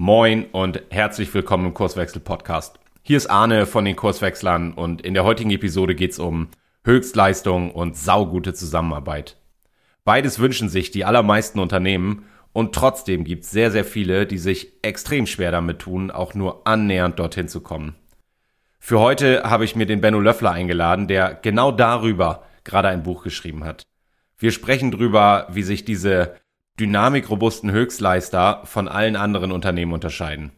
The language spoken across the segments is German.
Moin und herzlich willkommen im Kurswechsel Podcast. Hier ist Arne von den Kurswechslern und in der heutigen Episode geht es um Höchstleistung und saugute Zusammenarbeit. Beides wünschen sich die allermeisten Unternehmen und trotzdem gibt es sehr, sehr viele, die sich extrem schwer damit tun, auch nur annähernd dorthin zu kommen. Für heute habe ich mir den Benno Löffler eingeladen, der genau darüber gerade ein Buch geschrieben hat. Wir sprechen darüber, wie sich diese dynamikrobusten Höchstleister von allen anderen Unternehmen unterscheiden.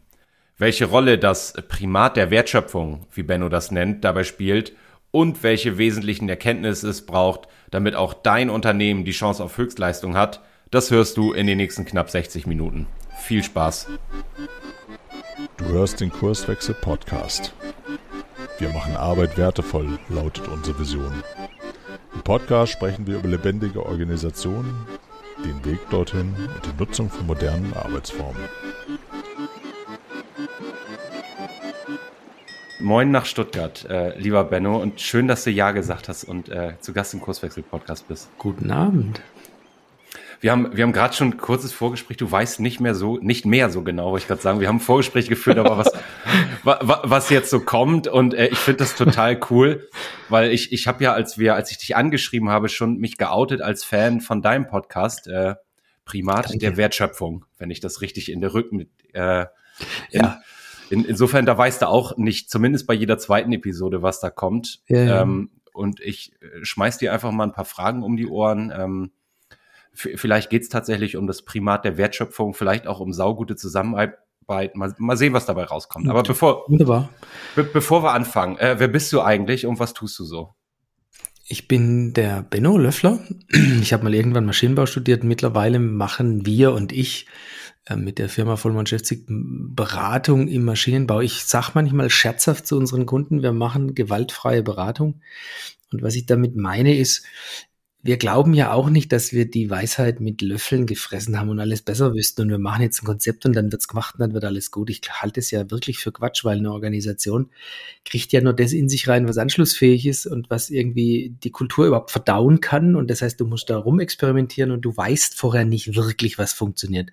Welche Rolle das Primat der Wertschöpfung, wie Benno das nennt, dabei spielt und welche wesentlichen Erkenntnisse es braucht, damit auch dein Unternehmen die Chance auf Höchstleistung hat, das hörst du in den nächsten knapp 60 Minuten. Viel Spaß. Du hörst den Kurswechsel Podcast. Wir machen Arbeit wertevoll, lautet unsere Vision. Im Podcast sprechen wir über lebendige Organisationen, den Weg dorthin und die Nutzung von modernen Arbeitsformen. Moin nach Stuttgart, äh, lieber Benno, und schön, dass du Ja gesagt hast und äh, zu Gast im Kurswechsel-Podcast bist. Guten Abend. Wir haben, wir haben gerade schon ein kurzes Vorgespräch. Du weißt nicht mehr so, nicht mehr so genau, wollte ich gerade sagen. Wir haben ein Vorgespräch geführt, aber was, wa, was jetzt so kommt. Und äh, ich finde das total cool, weil ich, ich habe ja, als wir, als ich dich angeschrieben habe, schon mich geoutet als Fan von deinem Podcast, äh, Primat Danke. der Wertschöpfung, wenn ich das richtig in der Rücken, äh, in, ja. In, insofern, da weißt du auch nicht, zumindest bei jeder zweiten Episode, was da kommt. Ja, ja. Ähm, und ich äh, schmeiß dir einfach mal ein paar Fragen um die Ohren. Ähm, vielleicht geht es tatsächlich um das Primat der Wertschöpfung, vielleicht auch um saugute Zusammenarbeit. Mal, mal sehen, was dabei rauskommt. Aber bevor, Wunderbar. Be bevor wir anfangen, äh, wer bist du eigentlich und was tust du so? Ich bin der Benno Löffler. Ich habe mal irgendwann Maschinenbau studiert. Mittlerweile machen wir und ich äh, mit der Firma Vollmann Schäfzig Beratung im Maschinenbau. Ich sage manchmal scherzhaft zu unseren Kunden, wir machen gewaltfreie Beratung. Und was ich damit meine ist, wir glauben ja auch nicht, dass wir die Weisheit mit Löffeln gefressen haben und alles besser wüssten und wir machen jetzt ein Konzept und dann wird's gemacht und dann wird alles gut. Ich halte es ja wirklich für Quatsch, weil eine Organisation kriegt ja nur das in sich rein, was anschlussfähig ist und was irgendwie die Kultur überhaupt verdauen kann. Und das heißt, du musst da rumexperimentieren und du weißt vorher nicht wirklich, was funktioniert.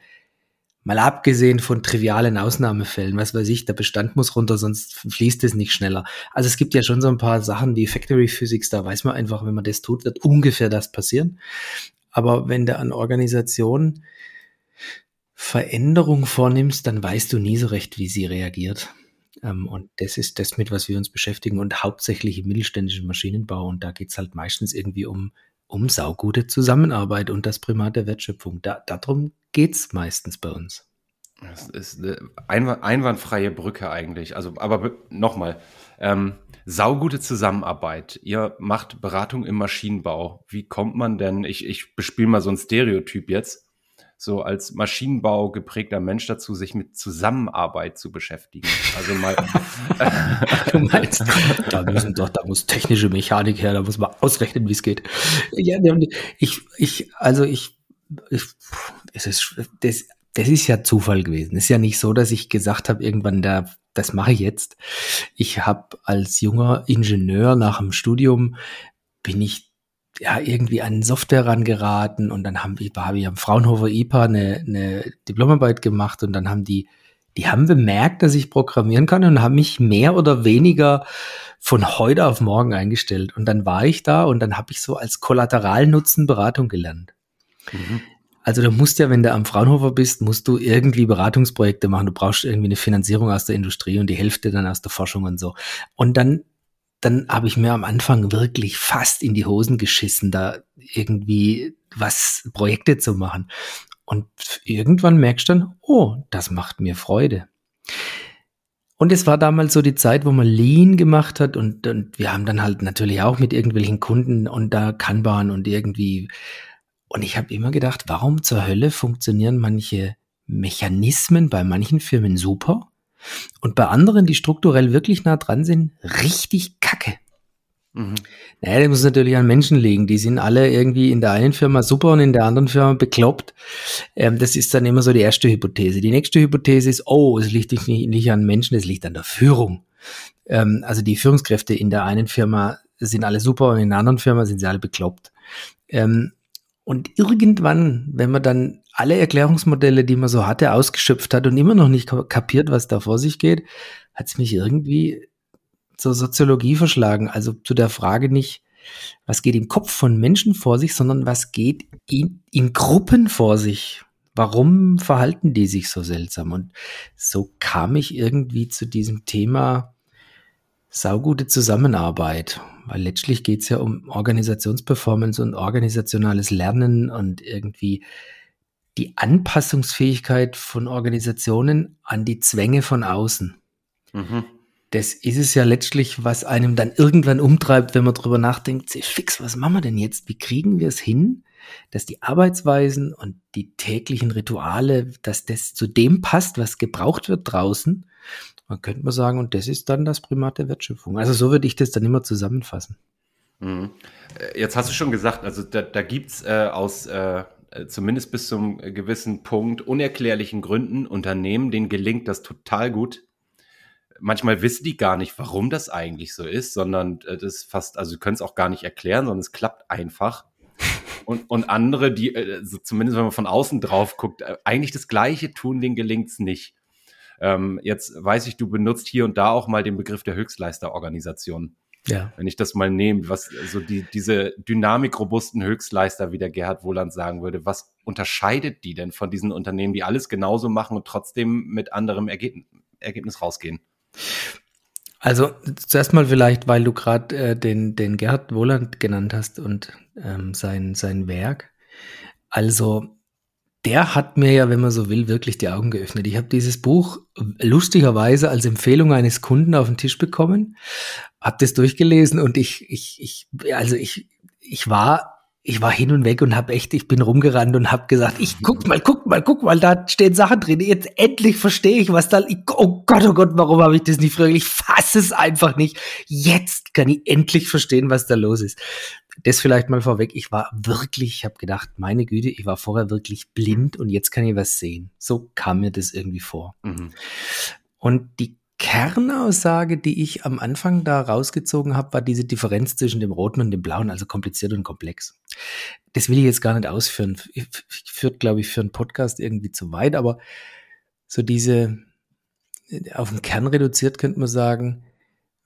Mal abgesehen von trivialen Ausnahmefällen, was weiß ich, der Bestand muss runter, sonst fließt es nicht schneller. Also es gibt ja schon so ein paar Sachen wie Factory Physics, da weiß man einfach, wenn man das tut, wird ungefähr das passieren. Aber wenn du an Organisation Veränderung vornimmst, dann weißt du nie so recht, wie sie reagiert. Ähm, und das ist das, mit was wir uns beschäftigen und hauptsächlich im mittelständischen Maschinenbau. Und da geht's halt meistens irgendwie um um saugute Zusammenarbeit und das Primat der Wertschöpfung. Da, darum geht's meistens bei uns. Das ist eine einwandfreie Brücke eigentlich. Also, aber nochmal, ähm, saugute Zusammenarbeit. Ihr macht Beratung im Maschinenbau. Wie kommt man denn, ich, ich bespiele mal so ein Stereotyp jetzt, so als Maschinenbau geprägter Mensch dazu, sich mit Zusammenarbeit zu beschäftigen. Also mal. du meinst, da müssen doch, da muss technische Mechanik her, da muss man ausrechnen, wie es geht. Ja, ich, ich, also ich, ich es ist, das, das ist ja Zufall gewesen. Es ist ja nicht so, dass ich gesagt habe, irgendwann da, das mache ich jetzt. Ich habe als junger Ingenieur nach dem Studium bin ich ja, irgendwie an Software rangeraten und dann haben wir, habe ich am Fraunhofer IPA eine, eine Diplomarbeit gemacht und dann haben die, die haben bemerkt, dass ich programmieren kann und haben mich mehr oder weniger von heute auf morgen eingestellt. Und dann war ich da und dann habe ich so als Kollateralnutzen Beratung gelernt. Mhm. Also du musst ja, wenn du am Fraunhofer bist, musst du irgendwie Beratungsprojekte machen. Du brauchst irgendwie eine Finanzierung aus der Industrie und die Hälfte dann aus der Forschung und so. Und dann dann habe ich mir am Anfang wirklich fast in die Hosen geschissen, da irgendwie was Projekte zu machen. Und irgendwann merkst du dann, oh, das macht mir Freude. Und es war damals so die Zeit, wo man Lean gemacht hat und, und wir haben dann halt natürlich auch mit irgendwelchen Kunden und da Kanban und irgendwie. Und ich habe immer gedacht, warum zur Hölle funktionieren manche Mechanismen bei manchen Firmen super und bei anderen, die strukturell wirklich nah dran sind, richtig kacke. Mhm. Naja, das muss natürlich an Menschen liegen. Die sind alle irgendwie in der einen Firma super und in der anderen Firma bekloppt. Ähm, das ist dann immer so die erste Hypothese. Die nächste Hypothese ist, oh, es liegt nicht, nicht an Menschen, es liegt an der Führung. Ähm, also die Führungskräfte in der einen Firma sind alle super und in der anderen Firma sind sie alle bekloppt. Ähm, und irgendwann, wenn man dann alle Erklärungsmodelle, die man so hatte, ausgeschöpft hat und immer noch nicht kapiert, was da vor sich geht, hat es mich irgendwie zur Soziologie verschlagen. Also zu der Frage nicht, was geht im Kopf von Menschen vor sich, sondern was geht in, in Gruppen vor sich. Warum verhalten die sich so seltsam? Und so kam ich irgendwie zu diesem Thema saugute Zusammenarbeit, weil letztlich geht es ja um Organisationsperformance und organisationales Lernen und irgendwie die Anpassungsfähigkeit von Organisationen an die Zwänge von außen. Mhm. Das ist es ja letztlich, was einem dann irgendwann umtreibt, wenn man drüber nachdenkt, fix, was machen wir denn jetzt? Wie kriegen wir es hin, dass die Arbeitsweisen und die täglichen Rituale, dass das zu dem passt, was gebraucht wird draußen man könnte mal sagen, und das ist dann das Primat der Wertschöpfung. Also so würde ich das dann immer zusammenfassen. Mhm. Äh, jetzt hast du schon gesagt, also da, da gibt es äh, aus äh, zumindest bis zum gewissen Punkt unerklärlichen Gründen Unternehmen, denen gelingt das total gut. Manchmal wissen die gar nicht, warum das eigentlich so ist, sondern äh, das fast, also sie können es auch gar nicht erklären, sondern es klappt einfach. Und, und andere, die, also zumindest wenn man von außen drauf guckt, äh, eigentlich das Gleiche tun, denen gelingt es nicht. Ähm, jetzt weiß ich, du benutzt hier und da auch mal den Begriff der Höchstleisterorganisation. Ja. Wenn ich das mal nehme, was so die, diese dynamikrobusten Höchstleister, wie der Gerhard Wohland sagen würde, was unterscheidet die denn von diesen Unternehmen, die alles genauso machen und trotzdem mit anderem Ergebnis, Ergebnis rausgehen? Also zuerst mal vielleicht, weil du gerade äh, den, den Gerhard Wohland genannt hast und ähm, sein, sein Werk. Also der hat mir ja, wenn man so will, wirklich die Augen geöffnet. Ich habe dieses Buch lustigerweise als Empfehlung eines Kunden auf den Tisch bekommen, habe das durchgelesen und ich, ich, ich, also ich, ich war ich war hin und weg und habe echt, ich bin rumgerannt und habe gesagt, ich guck mal, guck mal, guck mal, da stehen Sachen drin. Jetzt endlich verstehe ich, was da. Ich, oh Gott, oh Gott, warum habe ich das nicht früher? Ich fasse es einfach nicht. Jetzt kann ich endlich verstehen, was da los ist das vielleicht mal vorweg. Ich war wirklich, ich habe gedacht, meine Güte, ich war vorher wirklich blind und jetzt kann ich was sehen. So kam mir das irgendwie vor. Mhm. Und die Kernaussage, die ich am Anfang da rausgezogen habe, war diese Differenz zwischen dem Roten und dem Blauen, also kompliziert und komplex. Das will ich jetzt gar nicht ausführen. Führt, glaube ich, für einen Podcast irgendwie zu weit, aber so diese, auf den Kern reduziert könnte man sagen,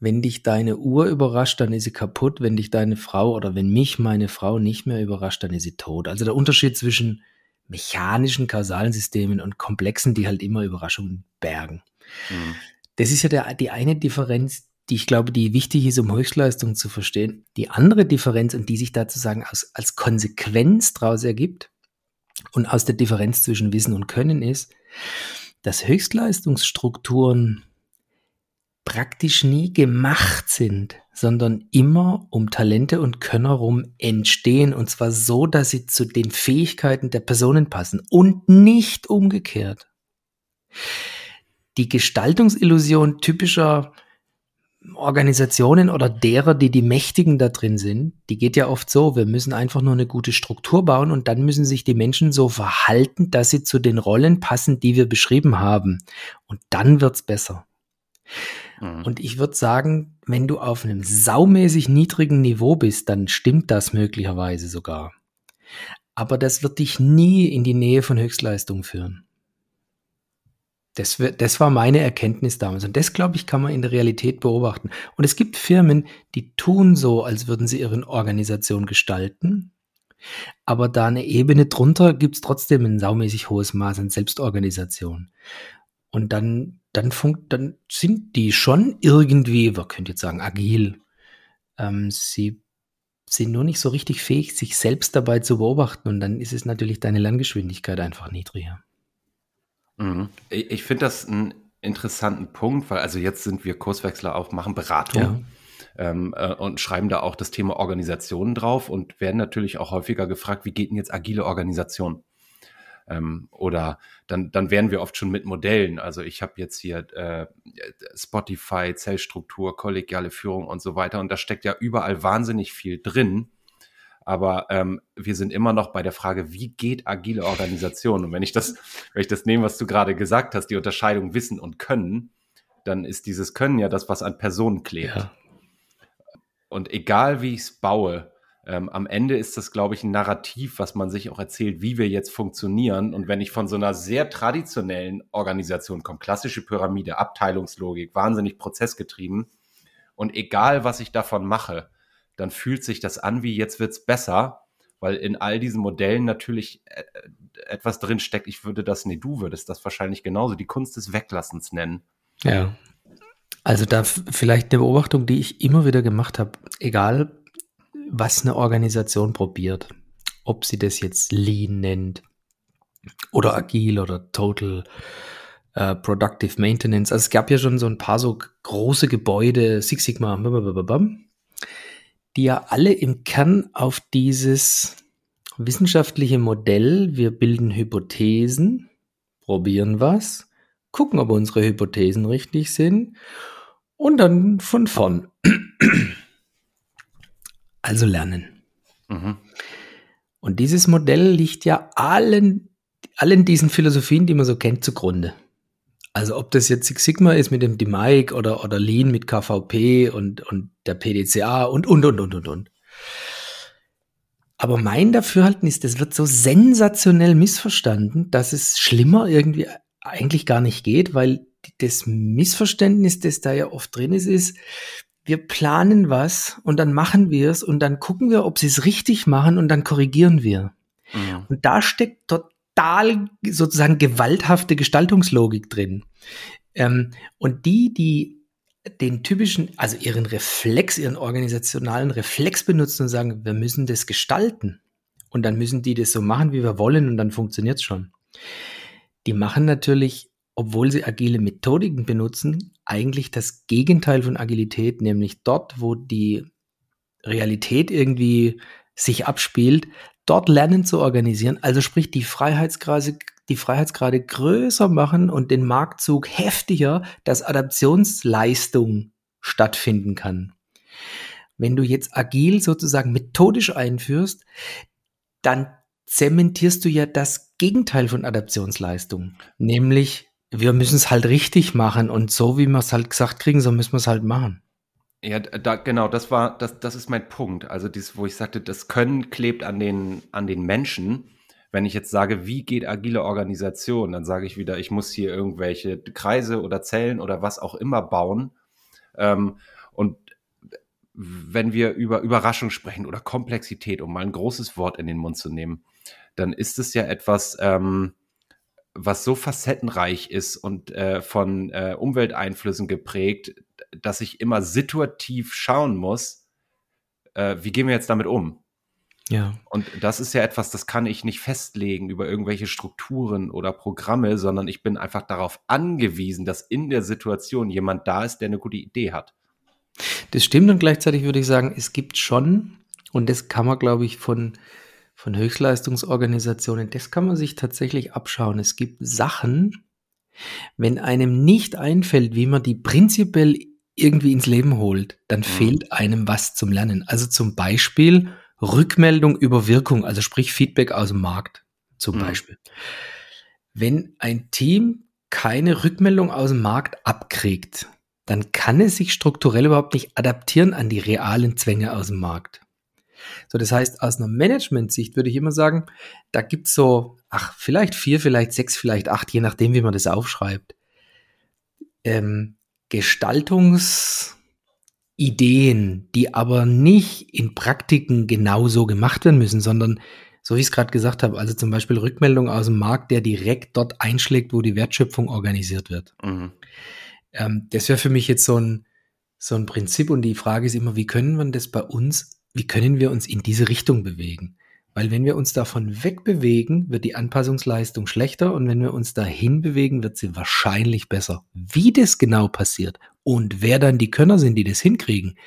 wenn dich deine Uhr überrascht, dann ist sie kaputt. Wenn dich deine Frau oder wenn mich meine Frau nicht mehr überrascht, dann ist sie tot. Also der Unterschied zwischen mechanischen kausalen Systemen und komplexen, die halt immer Überraschungen bergen. Mhm. Das ist ja der, die eine Differenz, die ich glaube, die wichtig ist, um Höchstleistung zu verstehen. Die andere Differenz und die sich dazu sagen als, als Konsequenz daraus ergibt und aus der Differenz zwischen Wissen und Können ist, dass Höchstleistungsstrukturen praktisch nie gemacht sind, sondern immer um Talente und Könner rum entstehen und zwar so, dass sie zu den Fähigkeiten der Personen passen und nicht umgekehrt. Die Gestaltungsillusion typischer Organisationen oder derer, die die Mächtigen da drin sind, die geht ja oft so, wir müssen einfach nur eine gute Struktur bauen und dann müssen sich die Menschen so verhalten, dass sie zu den Rollen passen, die wir beschrieben haben. Und dann wird's besser. Mhm. Und ich würde sagen, wenn du auf einem saumäßig niedrigen Niveau bist, dann stimmt das möglicherweise sogar. Aber das wird dich nie in die Nähe von Höchstleistung führen. Das, das war meine Erkenntnis damals. Und das, glaube ich, kann man in der Realität beobachten. Und es gibt Firmen, die tun so, als würden sie ihre Organisation gestalten. Aber da eine Ebene drunter gibt es trotzdem ein saumäßig hohes Maß an Selbstorganisation. Und dann dann, funkt, dann sind die schon irgendwie, man könnte jetzt sagen, agil. Ähm, sie sind nur nicht so richtig fähig, sich selbst dabei zu beobachten. Und dann ist es natürlich deine Lerngeschwindigkeit einfach niedriger. Mhm. Ich, ich finde das einen interessanten Punkt, weil also jetzt sind wir Kurswechsler auch, machen Beratung. Ja. Ähm, äh, und schreiben da auch das Thema Organisationen drauf und werden natürlich auch häufiger gefragt, wie geht denn jetzt agile Organisation? Ähm, oder dann, dann wären wir oft schon mit Modellen. Also ich habe jetzt hier äh, Spotify, Zellstruktur, kollegiale Führung und so weiter. Und da steckt ja überall wahnsinnig viel drin. Aber ähm, wir sind immer noch bei der Frage, wie geht agile Organisation? Und wenn ich das, wenn ich das nehme, was du gerade gesagt hast, die Unterscheidung Wissen und Können, dann ist dieses Können ja das, was an Personen klebt. Ja. Und egal wie ich es baue, ähm, am Ende ist das, glaube ich, ein Narrativ, was man sich auch erzählt, wie wir jetzt funktionieren. Und wenn ich von so einer sehr traditionellen Organisation komme, klassische Pyramide, Abteilungslogik, wahnsinnig prozessgetrieben, und egal, was ich davon mache, dann fühlt sich das an wie jetzt wird's besser, weil in all diesen Modellen natürlich äh, etwas drin steckt. Ich würde das, nee, du würdest das wahrscheinlich genauso die Kunst des Weglassens nennen. Ja. Also da vielleicht eine Beobachtung, die ich immer wieder gemacht habe, egal was eine Organisation probiert, ob sie das jetzt Lean nennt oder agil oder Total äh, Productive Maintenance. Also es gab ja schon so ein paar so große Gebäude, Six Sigma, die ja alle im Kern auf dieses wissenschaftliche Modell, wir bilden Hypothesen, probieren was, gucken, ob unsere Hypothesen richtig sind und dann von vorn. Also lernen. Mhm. Und dieses Modell liegt ja allen, allen diesen Philosophien, die man so kennt, zugrunde. Also ob das jetzt Six Sigma ist mit dem DMIC oder, oder Lean mit KVP und, und der PDCA und, und, und, und, und, und. Aber mein Dafürhalten ist, das wird so sensationell missverstanden, dass es schlimmer irgendwie eigentlich gar nicht geht, weil das Missverständnis, das da ja oft drin ist, ist, wir planen was und dann machen wir es und dann gucken wir, ob sie es richtig machen und dann korrigieren wir. Mhm. Und da steckt total sozusagen gewalthafte Gestaltungslogik drin. Ähm, und die, die den typischen, also ihren Reflex, ihren organisationalen Reflex benutzen und sagen, wir müssen das gestalten. Und dann müssen die das so machen, wie wir wollen, und dann funktioniert es schon. Die machen natürlich obwohl sie agile Methodiken benutzen, eigentlich das Gegenteil von Agilität, nämlich dort, wo die Realität irgendwie sich abspielt, dort lernen zu organisieren, also sprich die Freiheitsgrade, die Freiheitsgrade größer machen und den Marktzug heftiger, dass Adaptionsleistung stattfinden kann. Wenn du jetzt agil sozusagen methodisch einführst, dann zementierst du ja das Gegenteil von Adaptionsleistung, nämlich wir müssen es halt richtig machen und so wie wir es halt gesagt kriegen, so müssen wir es halt machen. Ja, da, genau, das war, das, das ist mein Punkt. Also dies, wo ich sagte, das Können klebt an den, an den Menschen. Wenn ich jetzt sage, wie geht agile Organisation, dann sage ich wieder, ich muss hier irgendwelche Kreise oder Zellen oder was auch immer bauen. Ähm, und wenn wir über Überraschung sprechen oder Komplexität, um mal ein großes Wort in den Mund zu nehmen, dann ist es ja etwas, ähm, was so facettenreich ist und äh, von äh, Umwelteinflüssen geprägt, dass ich immer situativ schauen muss, äh, wie gehen wir jetzt damit um? Ja. Und das ist ja etwas, das kann ich nicht festlegen über irgendwelche Strukturen oder Programme, sondern ich bin einfach darauf angewiesen, dass in der Situation jemand da ist, der eine gute Idee hat. Das stimmt und gleichzeitig würde ich sagen, es gibt schon, und das kann man, glaube ich, von von Höchstleistungsorganisationen, das kann man sich tatsächlich abschauen. Es gibt Sachen, wenn einem nicht einfällt, wie man die prinzipiell irgendwie ins Leben holt, dann mhm. fehlt einem was zum Lernen. Also zum Beispiel Rückmeldung über Wirkung, also sprich Feedback aus dem Markt zum mhm. Beispiel. Wenn ein Team keine Rückmeldung aus dem Markt abkriegt, dann kann es sich strukturell überhaupt nicht adaptieren an die realen Zwänge aus dem Markt. So, das heißt, aus einer Management-Sicht würde ich immer sagen, da gibt's so, ach, vielleicht vier, vielleicht sechs, vielleicht acht, je nachdem, wie man das aufschreibt. Ähm, Gestaltungsideen, die aber nicht in Praktiken genauso gemacht werden müssen, sondern so wie ich es gerade gesagt habe, also zum Beispiel Rückmeldung aus dem Markt, der direkt dort einschlägt, wo die Wertschöpfung organisiert wird. Mhm. Ähm, das wäre für mich jetzt so ein, so ein Prinzip und die Frage ist immer, wie können wir das bei uns wie können wir uns in diese Richtung bewegen? Weil wenn wir uns davon wegbewegen, wird die Anpassungsleistung schlechter und wenn wir uns dahin bewegen, wird sie wahrscheinlich besser. Wie das genau passiert und wer dann die Könner sind, die das hinkriegen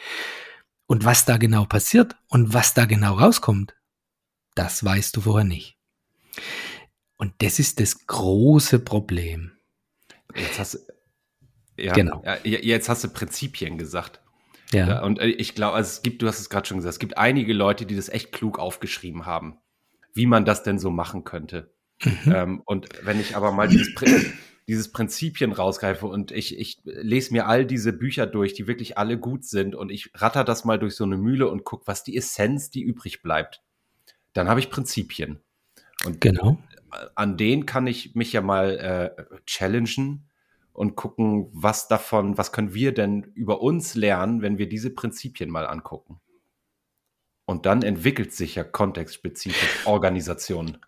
und was da genau passiert und was da genau rauskommt, das weißt du vorher nicht. Und das ist das große Problem. Jetzt hast du, ja, genau. jetzt hast du Prinzipien gesagt. Ja. ja und äh, ich glaube, also es gibt, du hast es gerade schon gesagt, es gibt einige Leute, die das echt klug aufgeschrieben haben, wie man das denn so machen könnte. Mhm. Ähm, und wenn ich aber mal dieses, dieses Prinzipien rausgreife und ich, ich lese mir all diese Bücher durch, die wirklich alle gut sind und ich ratter das mal durch so eine Mühle und guck, was die Essenz, die übrig bleibt. Dann habe ich Prinzipien. Und genau. an denen kann ich mich ja mal äh, challengen und gucken, was davon, was können wir denn über uns lernen, wenn wir diese Prinzipien mal angucken. Und dann entwickelt sich ja kontextspezifisch Organisation.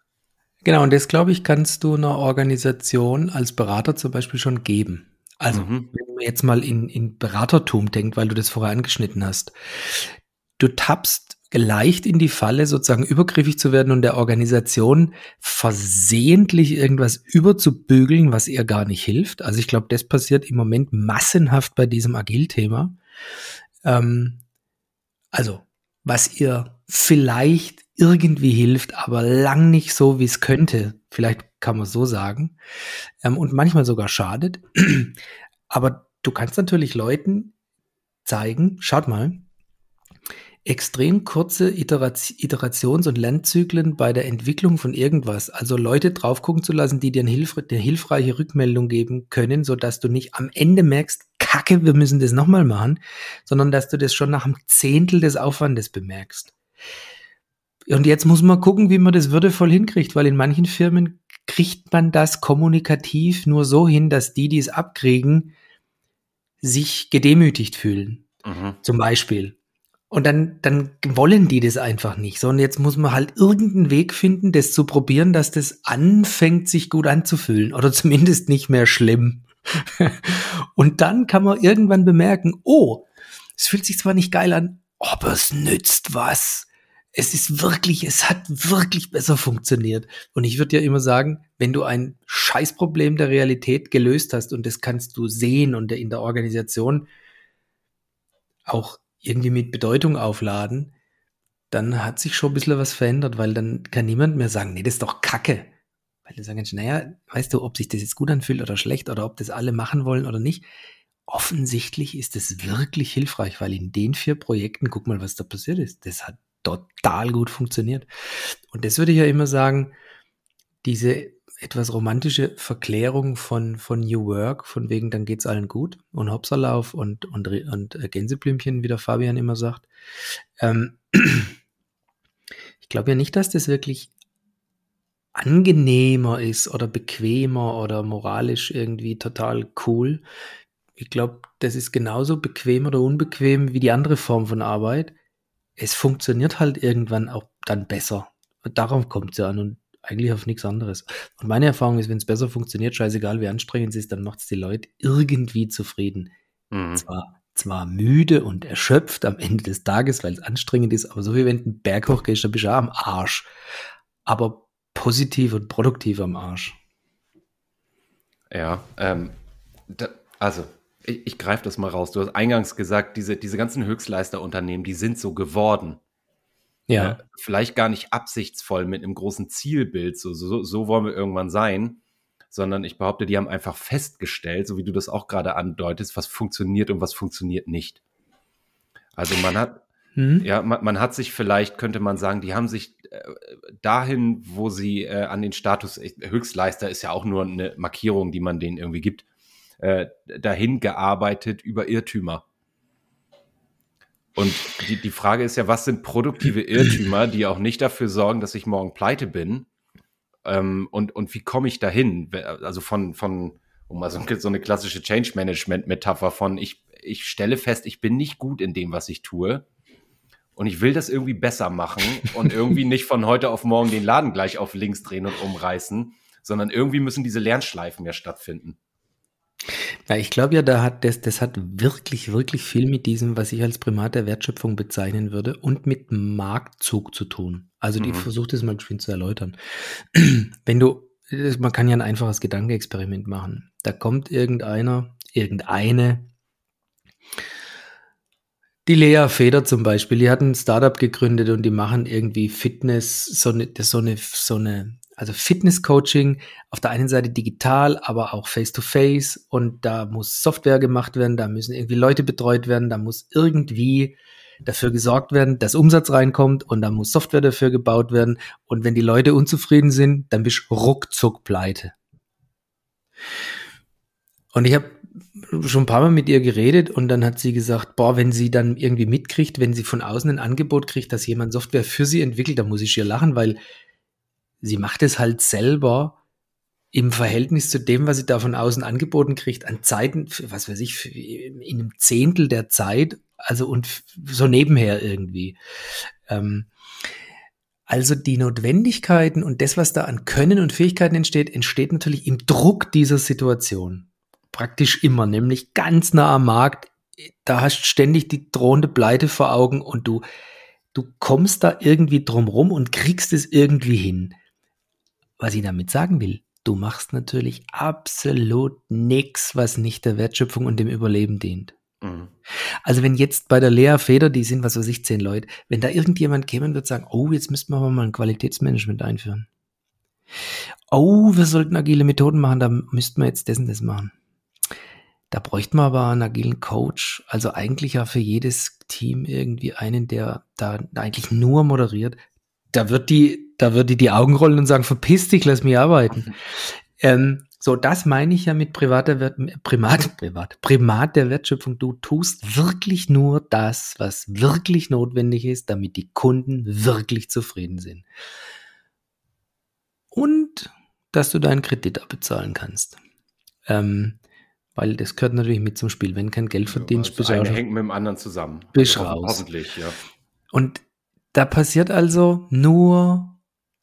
Genau, und das, glaube ich, kannst du einer Organisation als Berater zum Beispiel schon geben. Also, mhm. wenn man jetzt mal in, in Beratertum denkt, weil du das vorher angeschnitten hast. Du tappst leicht in die Falle, sozusagen übergriffig zu werden und der Organisation versehentlich irgendwas überzubügeln, was ihr gar nicht hilft. Also ich glaube, das passiert im Moment massenhaft bei diesem Agil-Thema. Ähm, also, was ihr vielleicht irgendwie hilft, aber lang nicht so, wie es könnte. Vielleicht kann man so sagen. Ähm, und manchmal sogar schadet. aber du kannst natürlich Leuten zeigen, schaut mal, extrem kurze Iterations- und Lernzyklen bei der Entwicklung von irgendwas. Also Leute drauf gucken zu lassen, die dir eine, hilf eine hilfreiche Rückmeldung geben können, so dass du nicht am Ende merkst, Kacke, wir müssen das nochmal machen, sondern dass du das schon nach einem Zehntel des Aufwandes bemerkst. Und jetzt muss man gucken, wie man das würdevoll hinkriegt, weil in manchen Firmen kriegt man das kommunikativ nur so hin, dass die, die es abkriegen, sich gedemütigt fühlen. Mhm. Zum Beispiel. Und dann, dann wollen die das einfach nicht. So, und jetzt muss man halt irgendeinen Weg finden, das zu probieren, dass das anfängt, sich gut anzufühlen. Oder zumindest nicht mehr schlimm. und dann kann man irgendwann bemerken, oh, es fühlt sich zwar nicht geil an, aber es nützt was es ist wirklich, es hat wirklich besser funktioniert. Und ich würde ja immer sagen, wenn du ein Scheißproblem der Realität gelöst hast und das kannst du sehen und in der Organisation auch irgendwie mit Bedeutung aufladen, dann hat sich schon ein bisschen was verändert, weil dann kann niemand mehr sagen, nee, das ist doch Kacke. Weil die sagen, naja, weißt du, ob sich das jetzt gut anfühlt oder schlecht oder ob das alle machen wollen oder nicht. Offensichtlich ist es wirklich hilfreich, weil in den vier Projekten, guck mal, was da passiert ist. Das hat total gut funktioniert. Und das würde ich ja immer sagen, diese etwas romantische Verklärung von, von New Work, von wegen, dann geht's allen gut und Hopserlauf und, und, und äh, Gänseblümchen, wie der Fabian immer sagt. Ähm, ich glaube ja nicht, dass das wirklich angenehmer ist oder bequemer oder moralisch irgendwie total cool. Ich glaube, das ist genauso bequem oder unbequem wie die andere Form von Arbeit es funktioniert halt irgendwann auch dann besser. Darauf kommt es ja an und eigentlich auf nichts anderes. Und meine Erfahrung ist, wenn es besser funktioniert, scheißegal wie anstrengend es ist, dann macht es die Leute irgendwie zufrieden. Mhm. Zwar, zwar müde und erschöpft am Ende des Tages, weil es anstrengend ist, aber so wie wenn du einen Berg hochgehst, dann bist du auch am Arsch. Aber positiv und produktiv am Arsch. Ja, ähm, da, also ich, ich greife das mal raus. Du hast eingangs gesagt, diese, diese ganzen Höchstleisterunternehmen, die sind so geworden. Ja. Äh, vielleicht gar nicht absichtsvoll mit einem großen Zielbild, so, so, so wollen wir irgendwann sein, sondern ich behaupte, die haben einfach festgestellt, so wie du das auch gerade andeutest, was funktioniert und was funktioniert nicht. Also man hat, hm? ja, man, man, hat sich vielleicht, könnte man sagen, die haben sich äh, dahin, wo sie äh, an den Status, Höchstleister ist ja auch nur eine Markierung, die man denen irgendwie gibt, äh, dahin gearbeitet über Irrtümer. Und die, die Frage ist ja, was sind produktive Irrtümer, die auch nicht dafür sorgen, dass ich morgen pleite bin? Ähm, und, und wie komme ich dahin? Also von, von um mal so, so eine klassische Change Management Metapher von, ich, ich stelle fest, ich bin nicht gut in dem, was ich tue. Und ich will das irgendwie besser machen und irgendwie nicht von heute auf morgen den Laden gleich auf links drehen und umreißen, sondern irgendwie müssen diese Lernschleifen ja stattfinden. Ja, ich glaube ja, da hat das, das hat wirklich, wirklich viel mit diesem, was ich als Primat der Wertschöpfung bezeichnen würde, und mit Marktzug zu tun. Also die mhm. versucht es mal schön zu erläutern. Wenn du, man kann ja ein einfaches Gedankenexperiment machen. Da kommt irgendeiner, irgendeine, die Lea Feder zum Beispiel, die hat ein Startup gegründet und die machen irgendwie Fitness, so eine, so eine, so eine also Fitness-Coaching auf der einen Seite digital, aber auch face-to-face -face. und da muss Software gemacht werden, da müssen irgendwie Leute betreut werden, da muss irgendwie dafür gesorgt werden, dass Umsatz reinkommt und da muss Software dafür gebaut werden und wenn die Leute unzufrieden sind, dann bist du ruckzuck pleite. Und ich habe schon ein paar Mal mit ihr geredet und dann hat sie gesagt, boah, wenn sie dann irgendwie mitkriegt, wenn sie von außen ein Angebot kriegt, dass jemand Software für sie entwickelt, dann muss ich ihr lachen, weil sie macht es halt selber im Verhältnis zu dem, was sie da von außen angeboten kriegt, an Zeiten, was weiß ich, in einem Zehntel der Zeit, also und so nebenher irgendwie. Ähm, also die Notwendigkeiten und das, was da an Können und Fähigkeiten entsteht, entsteht natürlich im Druck dieser Situation. Praktisch immer, nämlich ganz nah am Markt. Da hast du ständig die drohende Pleite vor Augen und du, du kommst da irgendwie drum rum und kriegst es irgendwie hin. Was ich damit sagen will, du machst natürlich absolut nichts, was nicht der Wertschöpfung und dem Überleben dient. Mhm. Also wenn jetzt bei der Lea Feder, die sind, was weiß ich, zehn Leute, wenn da irgendjemand käme und würde sagen, oh, jetzt müssten wir mal ein Qualitätsmanagement einführen. Oh, wir sollten agile Methoden machen, da müssten wir jetzt und das machen. Da bräuchten wir aber einen agilen Coach, also eigentlich ja für jedes Team irgendwie einen, der da eigentlich nur moderiert. Da wird die, da würde die die Augen rollen und sagen, verpiss dich, lass mich arbeiten. Ähm, so, das meine ich ja mit privater Wert, Primat, Privat, Primat der Wertschöpfung. Du tust wirklich nur das, was wirklich notwendig ist, damit die Kunden wirklich zufrieden sind. Und dass du deinen Kredit abbezahlen kannst. Ähm, weil das gehört natürlich mit zum Spiel. Wenn kein Geld verdienst, also bist hängt mit dem anderen zusammen. Bist also raus. Hoffentlich, ja. Und da passiert also nur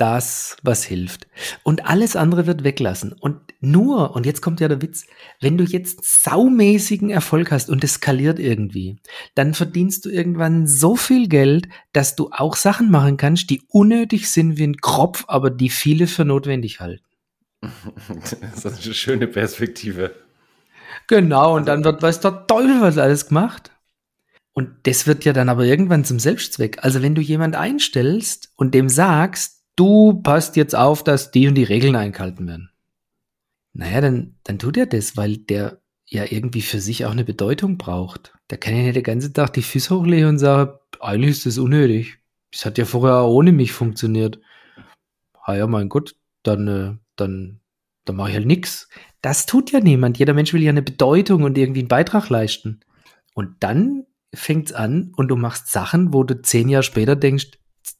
das, was hilft. Und alles andere wird weglassen. Und nur, und jetzt kommt ja der Witz, wenn du jetzt saumäßigen Erfolg hast und es skaliert irgendwie, dann verdienst du irgendwann so viel Geld, dass du auch Sachen machen kannst, die unnötig sind wie ein Kropf, aber die viele für notwendig halten. Das ist eine schöne Perspektive. Genau, und dann wird, weiß der Teufel was alles gemacht. Und das wird ja dann aber irgendwann zum Selbstzweck. Also wenn du jemand einstellst und dem sagst, du passt jetzt auf, dass die und die Regeln eingehalten werden. Naja, dann, dann tut er das, weil der ja irgendwie für sich auch eine Bedeutung braucht. Der kann ja nicht den ganzen Tag die Füße hochlegen und sagen, eigentlich ist das unnötig. Das hat ja vorher auch ohne mich funktioniert. Ah ja, mein Gott, dann, äh, dann, dann mache ich halt nichts. Das tut ja niemand. Jeder Mensch will ja eine Bedeutung und irgendwie einen Beitrag leisten. Und dann fängt's an und du machst Sachen, wo du zehn Jahre später denkst,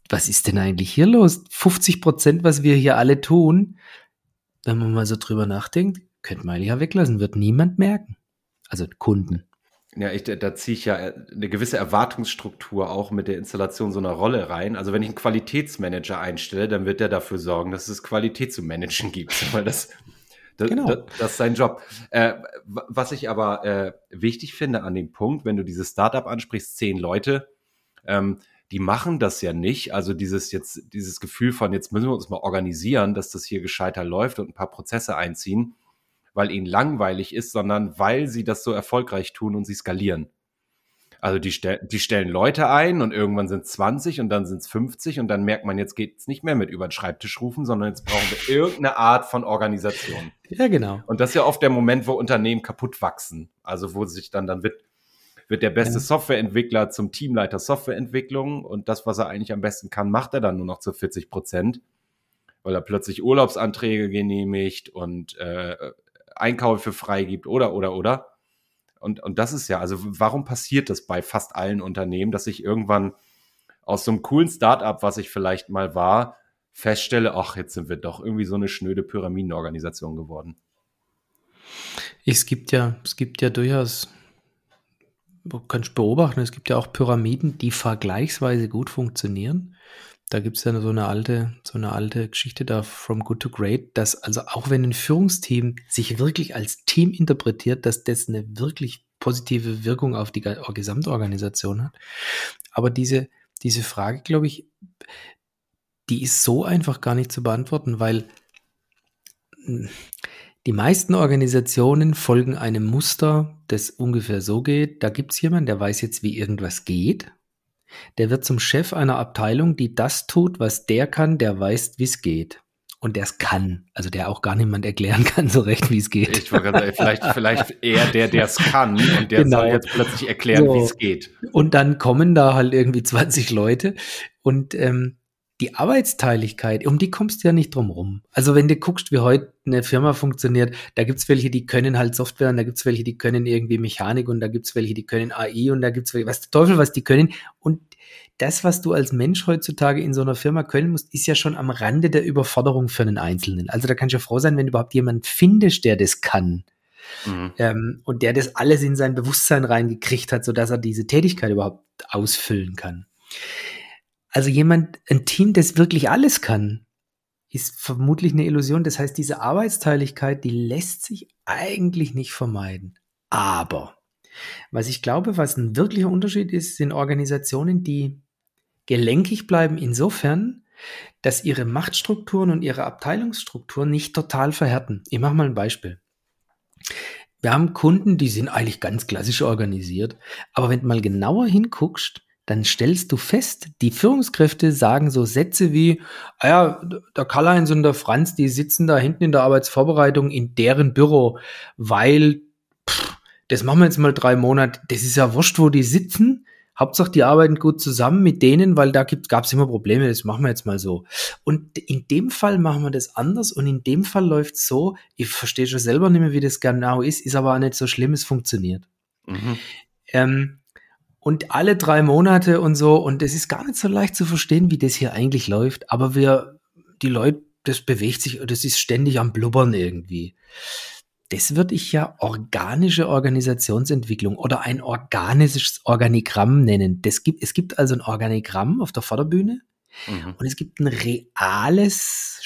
was ist denn eigentlich hier los? 50 Prozent, was wir hier alle tun, wenn man mal so drüber nachdenkt, könnte man ja weglassen, wird niemand merken. Also Kunden. Ja, ich, da ziehe ich ja eine gewisse Erwartungsstruktur auch mit der Installation so einer Rolle rein. Also wenn ich einen Qualitätsmanager einstelle, dann wird der dafür sorgen, dass es Qualität zu managen gibt, weil das, das, genau. das, das ist sein Job. Äh, was ich aber äh, wichtig finde an dem Punkt, wenn du dieses Startup ansprichst, zehn Leute, ähm, die machen das ja nicht. Also dieses jetzt, dieses Gefühl von, jetzt müssen wir uns mal organisieren, dass das hier gescheiter läuft und ein paar Prozesse einziehen, weil ihnen langweilig ist, sondern weil sie das so erfolgreich tun und sie skalieren. Also die, die stellen Leute ein und irgendwann sind es 20 und dann sind es 50 und dann merkt man, jetzt geht es nicht mehr mit über den Schreibtisch rufen, sondern jetzt brauchen wir irgendeine Art von Organisation. Ja, genau. Und das ist ja oft der Moment, wo Unternehmen kaputt wachsen. Also wo sich dann, dann wird wird der beste. Softwareentwickler zum Teamleiter Softwareentwicklung und das, was er eigentlich am besten kann, macht er dann nur noch zu 40 Prozent, weil er plötzlich Urlaubsanträge genehmigt und äh, Einkäufe freigibt oder, oder, oder. Und, und das ist ja, also warum passiert das bei fast allen Unternehmen, dass ich irgendwann aus so einem coolen Startup, was ich vielleicht mal war, feststelle, ach, jetzt sind wir doch irgendwie so eine schnöde Pyramidenorganisation geworden. Es gibt ja, es gibt ja durchaus kannst beobachten, es gibt ja auch Pyramiden, die vergleichsweise gut funktionieren. Da gibt es ja so eine alte, so eine alte Geschichte da from good to great, dass also auch wenn ein Führungsteam sich wirklich als Team interpretiert, dass das eine wirklich positive Wirkung auf die Gesamtorganisation hat. Aber diese, diese Frage, glaube ich, die ist so einfach gar nicht zu beantworten, weil die meisten Organisationen folgen einem Muster, das ungefähr so geht. Da gibt es jemanden, der weiß jetzt, wie irgendwas geht. Der wird zum Chef einer Abteilung, die das tut, was der kann, der weiß, wie es geht. Und der es kann. Also der auch gar niemand erklären kann so recht, wie es geht. Ich wollte gerade vielleicht, vielleicht eher der, der es kann und der genau. soll jetzt plötzlich erklären, so. wie es geht. Und dann kommen da halt irgendwie 20 Leute und ähm, die Arbeitsteiligkeit, um die kommst du ja nicht drum rum. Also wenn du guckst, wie heute eine Firma funktioniert, da gibt's welche, die können halt Software und da gibt's welche, die können irgendwie Mechanik und da gibt's welche, die können AI und da gibt's welche, was der Teufel, was die können. Und das, was du als Mensch heutzutage in so einer Firma können musst, ist ja schon am Rande der Überforderung für einen Einzelnen. Also da kannst du ja froh sein, wenn du überhaupt jemanden findest, der das kann. Mhm. Ähm, und der das alles in sein Bewusstsein reingekriegt hat, sodass er diese Tätigkeit überhaupt ausfüllen kann. Also jemand, ein Team, das wirklich alles kann, ist vermutlich eine Illusion. Das heißt, diese Arbeitsteiligkeit, die lässt sich eigentlich nicht vermeiden. Aber was ich glaube, was ein wirklicher Unterschied ist, sind Organisationen, die gelenkig bleiben insofern, dass ihre Machtstrukturen und ihre Abteilungsstrukturen nicht total verhärten. Ich mache mal ein Beispiel. Wir haben Kunden, die sind eigentlich ganz klassisch organisiert, aber wenn du mal genauer hinguckst, dann stellst du fest, die Führungskräfte sagen so Sätze wie, ah ja, der Karl-Heinz und der Franz, die sitzen da hinten in der Arbeitsvorbereitung in deren Büro, weil pff, das machen wir jetzt mal drei Monate, das ist ja wurscht, wo die sitzen. Hauptsache, die arbeiten gut zusammen mit denen, weil da gab es immer Probleme, das machen wir jetzt mal so. Und in dem Fall machen wir das anders und in dem Fall läuft es so, ich verstehe schon selber nicht mehr, wie das genau ist, ist aber auch nicht so schlimm, es funktioniert. Mhm. Ähm, und alle drei Monate und so, und es ist gar nicht so leicht zu verstehen, wie das hier eigentlich läuft, aber wir, die Leute, das bewegt sich, das ist ständig am Blubbern irgendwie das würde ich ja organische Organisationsentwicklung oder ein organisches Organigramm nennen. Das gibt, es gibt also ein Organigramm auf der Vorderbühne mhm. und es gibt ein reales,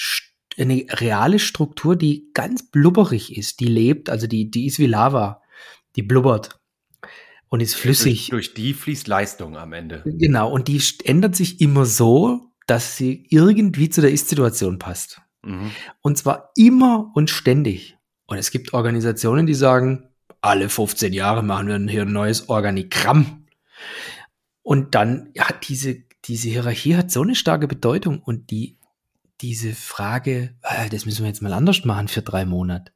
eine reale Struktur, die ganz blubberig ist, die lebt, also die, die ist wie Lava, die blubbert und ist flüssig. Durch, durch die fließt Leistung am Ende. Genau, und die ändert sich immer so, dass sie irgendwie zu der Ist-Situation passt. Mhm. Und zwar immer und ständig. Und es gibt Organisationen, die sagen, alle 15 Jahre machen wir hier ein neues Organigramm. Und dann hat diese, diese Hierarchie hat so eine starke Bedeutung und die, diese Frage, äh, das müssen wir jetzt mal anders machen für drei Monate,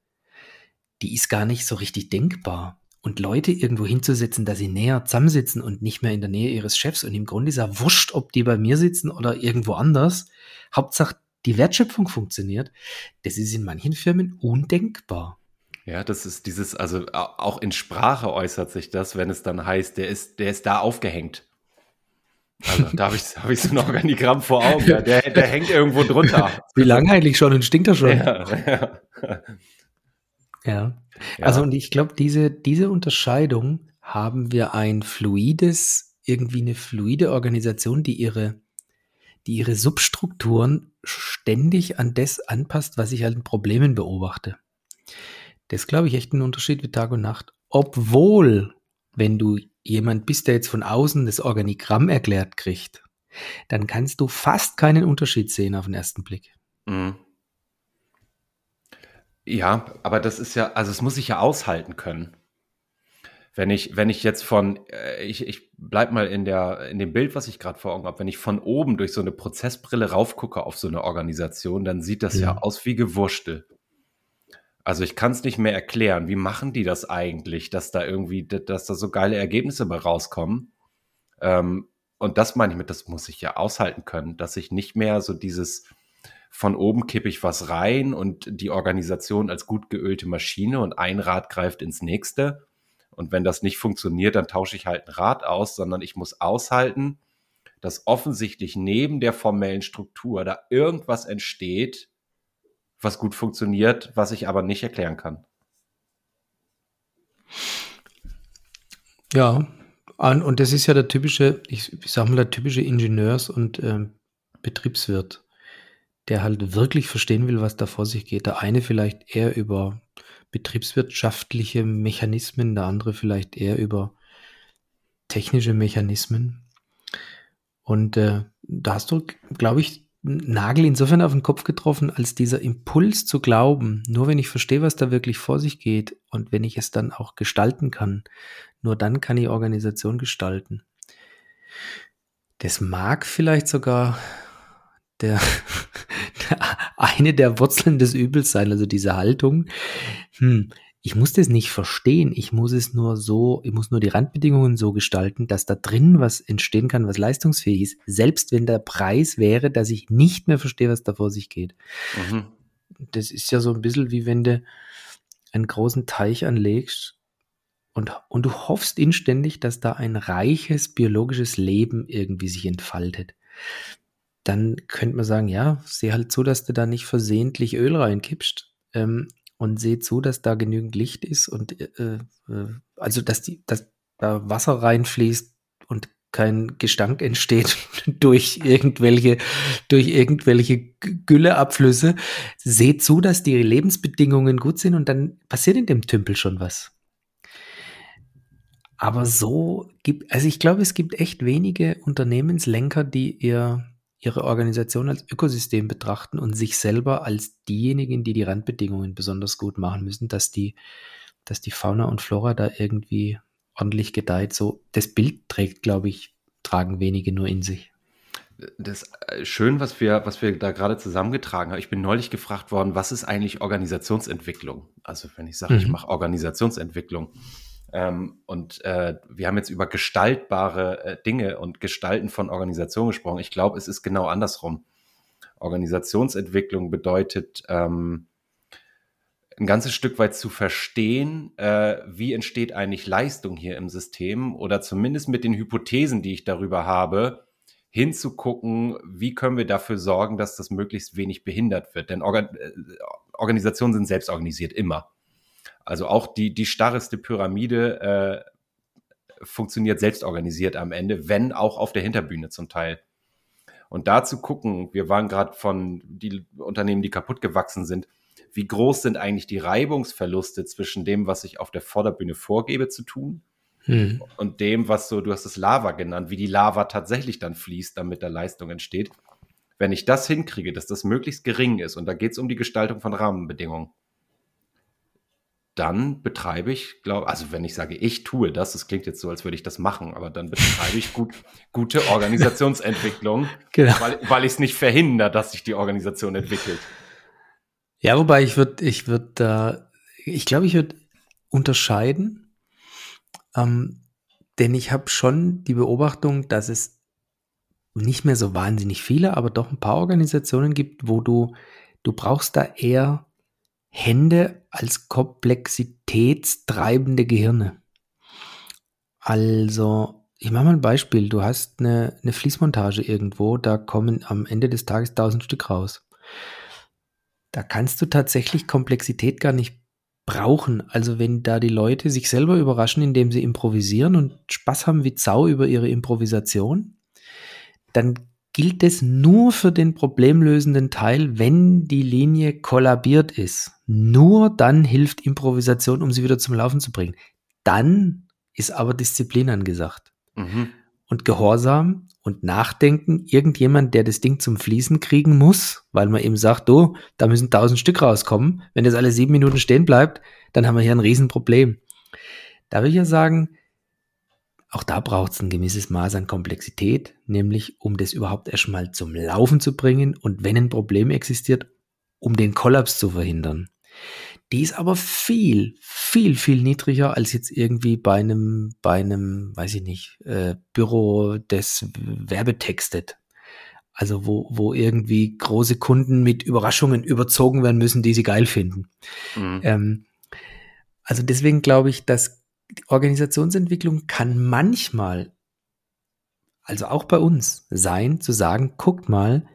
die ist gar nicht so richtig denkbar. Und Leute irgendwo hinzusetzen, dass sie näher zusammensitzen und nicht mehr in der Nähe ihres Chefs und im Grunde ist ja wurscht, ob die bei mir sitzen oder irgendwo anders. Hauptsache, die Wertschöpfung funktioniert, das ist in manchen Firmen undenkbar. Ja, das ist dieses, also auch in Sprache äußert sich das, wenn es dann heißt, der ist, der ist da aufgehängt. Also da habe ich, hab ich so ein Organigramm vor Augen, ja. der, der hängt irgendwo drunter. Wie lange eigentlich schon und stinkt er schon? Ja, ja. ja. Also und ich glaube, diese, diese Unterscheidung haben wir ein fluides, irgendwie eine fluide Organisation, die ihre die ihre Substrukturen ständig an das anpasst, was ich halt in Problemen beobachte. Das glaube ich echt ein Unterschied wie Tag und Nacht. Obwohl, wenn du jemand bist, der jetzt von außen das Organigramm erklärt kriegt, dann kannst du fast keinen Unterschied sehen auf den ersten Blick. Mhm. Ja, aber das ist ja, also es muss ich ja aushalten können wenn ich, wenn ich jetzt von, äh, ich, ich bleib mal in der, in dem Bild, was ich gerade vor Augen habe, wenn ich von oben durch so eine Prozessbrille raufgucke auf so eine Organisation, dann sieht das ja, ja aus wie Gewurstel. Also ich kann es nicht mehr erklären. Wie machen die das eigentlich, dass da irgendwie, dass da so geile Ergebnisse bei rauskommen? Ähm, und das meine ich mit, das muss ich ja aushalten können, dass ich nicht mehr so dieses von oben kippe ich was rein und die Organisation als gut geölte Maschine und ein Rad greift ins nächste, und wenn das nicht funktioniert, dann tausche ich halt ein Rad aus, sondern ich muss aushalten, dass offensichtlich neben der formellen Struktur da irgendwas entsteht, was gut funktioniert, was ich aber nicht erklären kann. Ja, und das ist ja der typische, ich, sag mal, der typische Ingenieurs- und äh, Betriebswirt, der halt wirklich verstehen will, was da vor sich geht. Der eine vielleicht eher über betriebswirtschaftliche Mechanismen, der andere vielleicht eher über technische Mechanismen. Und äh, da hast du, glaube ich, Nagel insofern auf den Kopf getroffen, als dieser Impuls zu glauben, nur wenn ich verstehe, was da wirklich vor sich geht und wenn ich es dann auch gestalten kann, nur dann kann ich Organisation gestalten. Das mag vielleicht sogar der, der eine der Wurzeln des Übels sein, also diese Haltung. Hm, ich muss das nicht verstehen. Ich muss es nur so, ich muss nur die Randbedingungen so gestalten, dass da drin was entstehen kann, was leistungsfähig ist. Selbst wenn der Preis wäre, dass ich nicht mehr verstehe, was da vor sich geht. Mhm. Das ist ja so ein bisschen wie wenn du einen großen Teich anlegst und, und du hoffst inständig, dass da ein reiches biologisches Leben irgendwie sich entfaltet. Dann könnte man sagen, ja, seh halt zu, dass du da nicht versehentlich Öl reinkippst. Ähm, und seh zu, dass da genügend Licht ist und äh, äh, also dass die, dass da Wasser reinfließt und kein Gestank entsteht durch irgendwelche, durch irgendwelche Gülleabflüsse. Seht zu, dass die Lebensbedingungen gut sind und dann passiert in dem Tümpel schon was. Aber so gibt, also ich glaube, es gibt echt wenige Unternehmenslenker, die ihr ihre Organisation als Ökosystem betrachten und sich selber als diejenigen, die die Randbedingungen besonders gut machen müssen, dass die, dass die Fauna und Flora da irgendwie ordentlich gedeiht. So, das Bild trägt, glaube ich, tragen wenige nur in sich. Das ist äh, schön, was wir, was wir da gerade zusammengetragen haben. Ich bin neulich gefragt worden, was ist eigentlich Organisationsentwicklung? Also wenn ich sage, mhm. ich mache Organisationsentwicklung, ähm, und äh, wir haben jetzt über gestaltbare äh, Dinge und Gestalten von Organisationen gesprochen. Ich glaube, es ist genau andersrum. Organisationsentwicklung bedeutet, ähm, ein ganzes Stück weit zu verstehen, äh, wie entsteht eigentlich Leistung hier im System oder zumindest mit den Hypothesen, die ich darüber habe, hinzugucken, wie können wir dafür sorgen, dass das möglichst wenig behindert wird. Denn Organ äh, Organisationen sind selbst organisiert immer. Also auch die, die starreste Pyramide äh, funktioniert selbst organisiert am Ende, wenn auch auf der Hinterbühne zum Teil. Und da zu gucken, wir waren gerade von die Unternehmen, die kaputt gewachsen sind, wie groß sind eigentlich die Reibungsverluste zwischen dem, was ich auf der Vorderbühne vorgebe zu tun hm. und dem, was so, du hast es Lava genannt, wie die Lava tatsächlich dann fließt, damit da Leistung entsteht. Wenn ich das hinkriege, dass das möglichst gering ist, und da geht es um die Gestaltung von Rahmenbedingungen, dann betreibe ich, glaube, also wenn ich sage, ich tue das, das klingt jetzt so, als würde ich das machen, aber dann betreibe ich gut, gute Organisationsentwicklung, genau. weil, weil ich es nicht verhindere, dass sich die Organisation entwickelt. Ja, wobei ich würde, ich würde da, ich glaube, ich würde unterscheiden, ähm, denn ich habe schon die Beobachtung, dass es nicht mehr so wahnsinnig viele, aber doch ein paar Organisationen gibt, wo du, du brauchst da eher Hände als komplexitätstreibende Gehirne. Also, ich mache mal ein Beispiel. Du hast eine, eine Fließmontage irgendwo, da kommen am Ende des Tages 1000 Stück raus. Da kannst du tatsächlich Komplexität gar nicht brauchen. Also wenn da die Leute sich selber überraschen, indem sie improvisieren und Spaß haben wie Zau über ihre Improvisation, dann gilt es nur für den problemlösenden Teil, wenn die Linie kollabiert ist. Nur dann hilft Improvisation, um sie wieder zum Laufen zu bringen. Dann ist aber Disziplin angesagt. Mhm. Und Gehorsam und Nachdenken, irgendjemand, der das Ding zum Fließen kriegen muss, weil man eben sagt, du, da müssen tausend Stück rauskommen. Wenn das alle sieben Minuten stehen bleibt, dann haben wir hier ein Riesenproblem. Da will ich ja sagen, auch da braucht es ein gewisses Maß an Komplexität, nämlich um das überhaupt erstmal zum Laufen zu bringen und wenn ein Problem existiert, um den Kollaps zu verhindern. Die ist aber viel, viel, viel niedriger als jetzt irgendwie bei einem, bei einem, weiß ich nicht, äh, Büro, das werbetextet. Also wo, wo irgendwie große Kunden mit Überraschungen überzogen werden müssen, die sie geil finden. Mhm. Ähm, also deswegen glaube ich, dass Organisationsentwicklung kann manchmal, also auch bei uns, sein, zu sagen, guckt mal,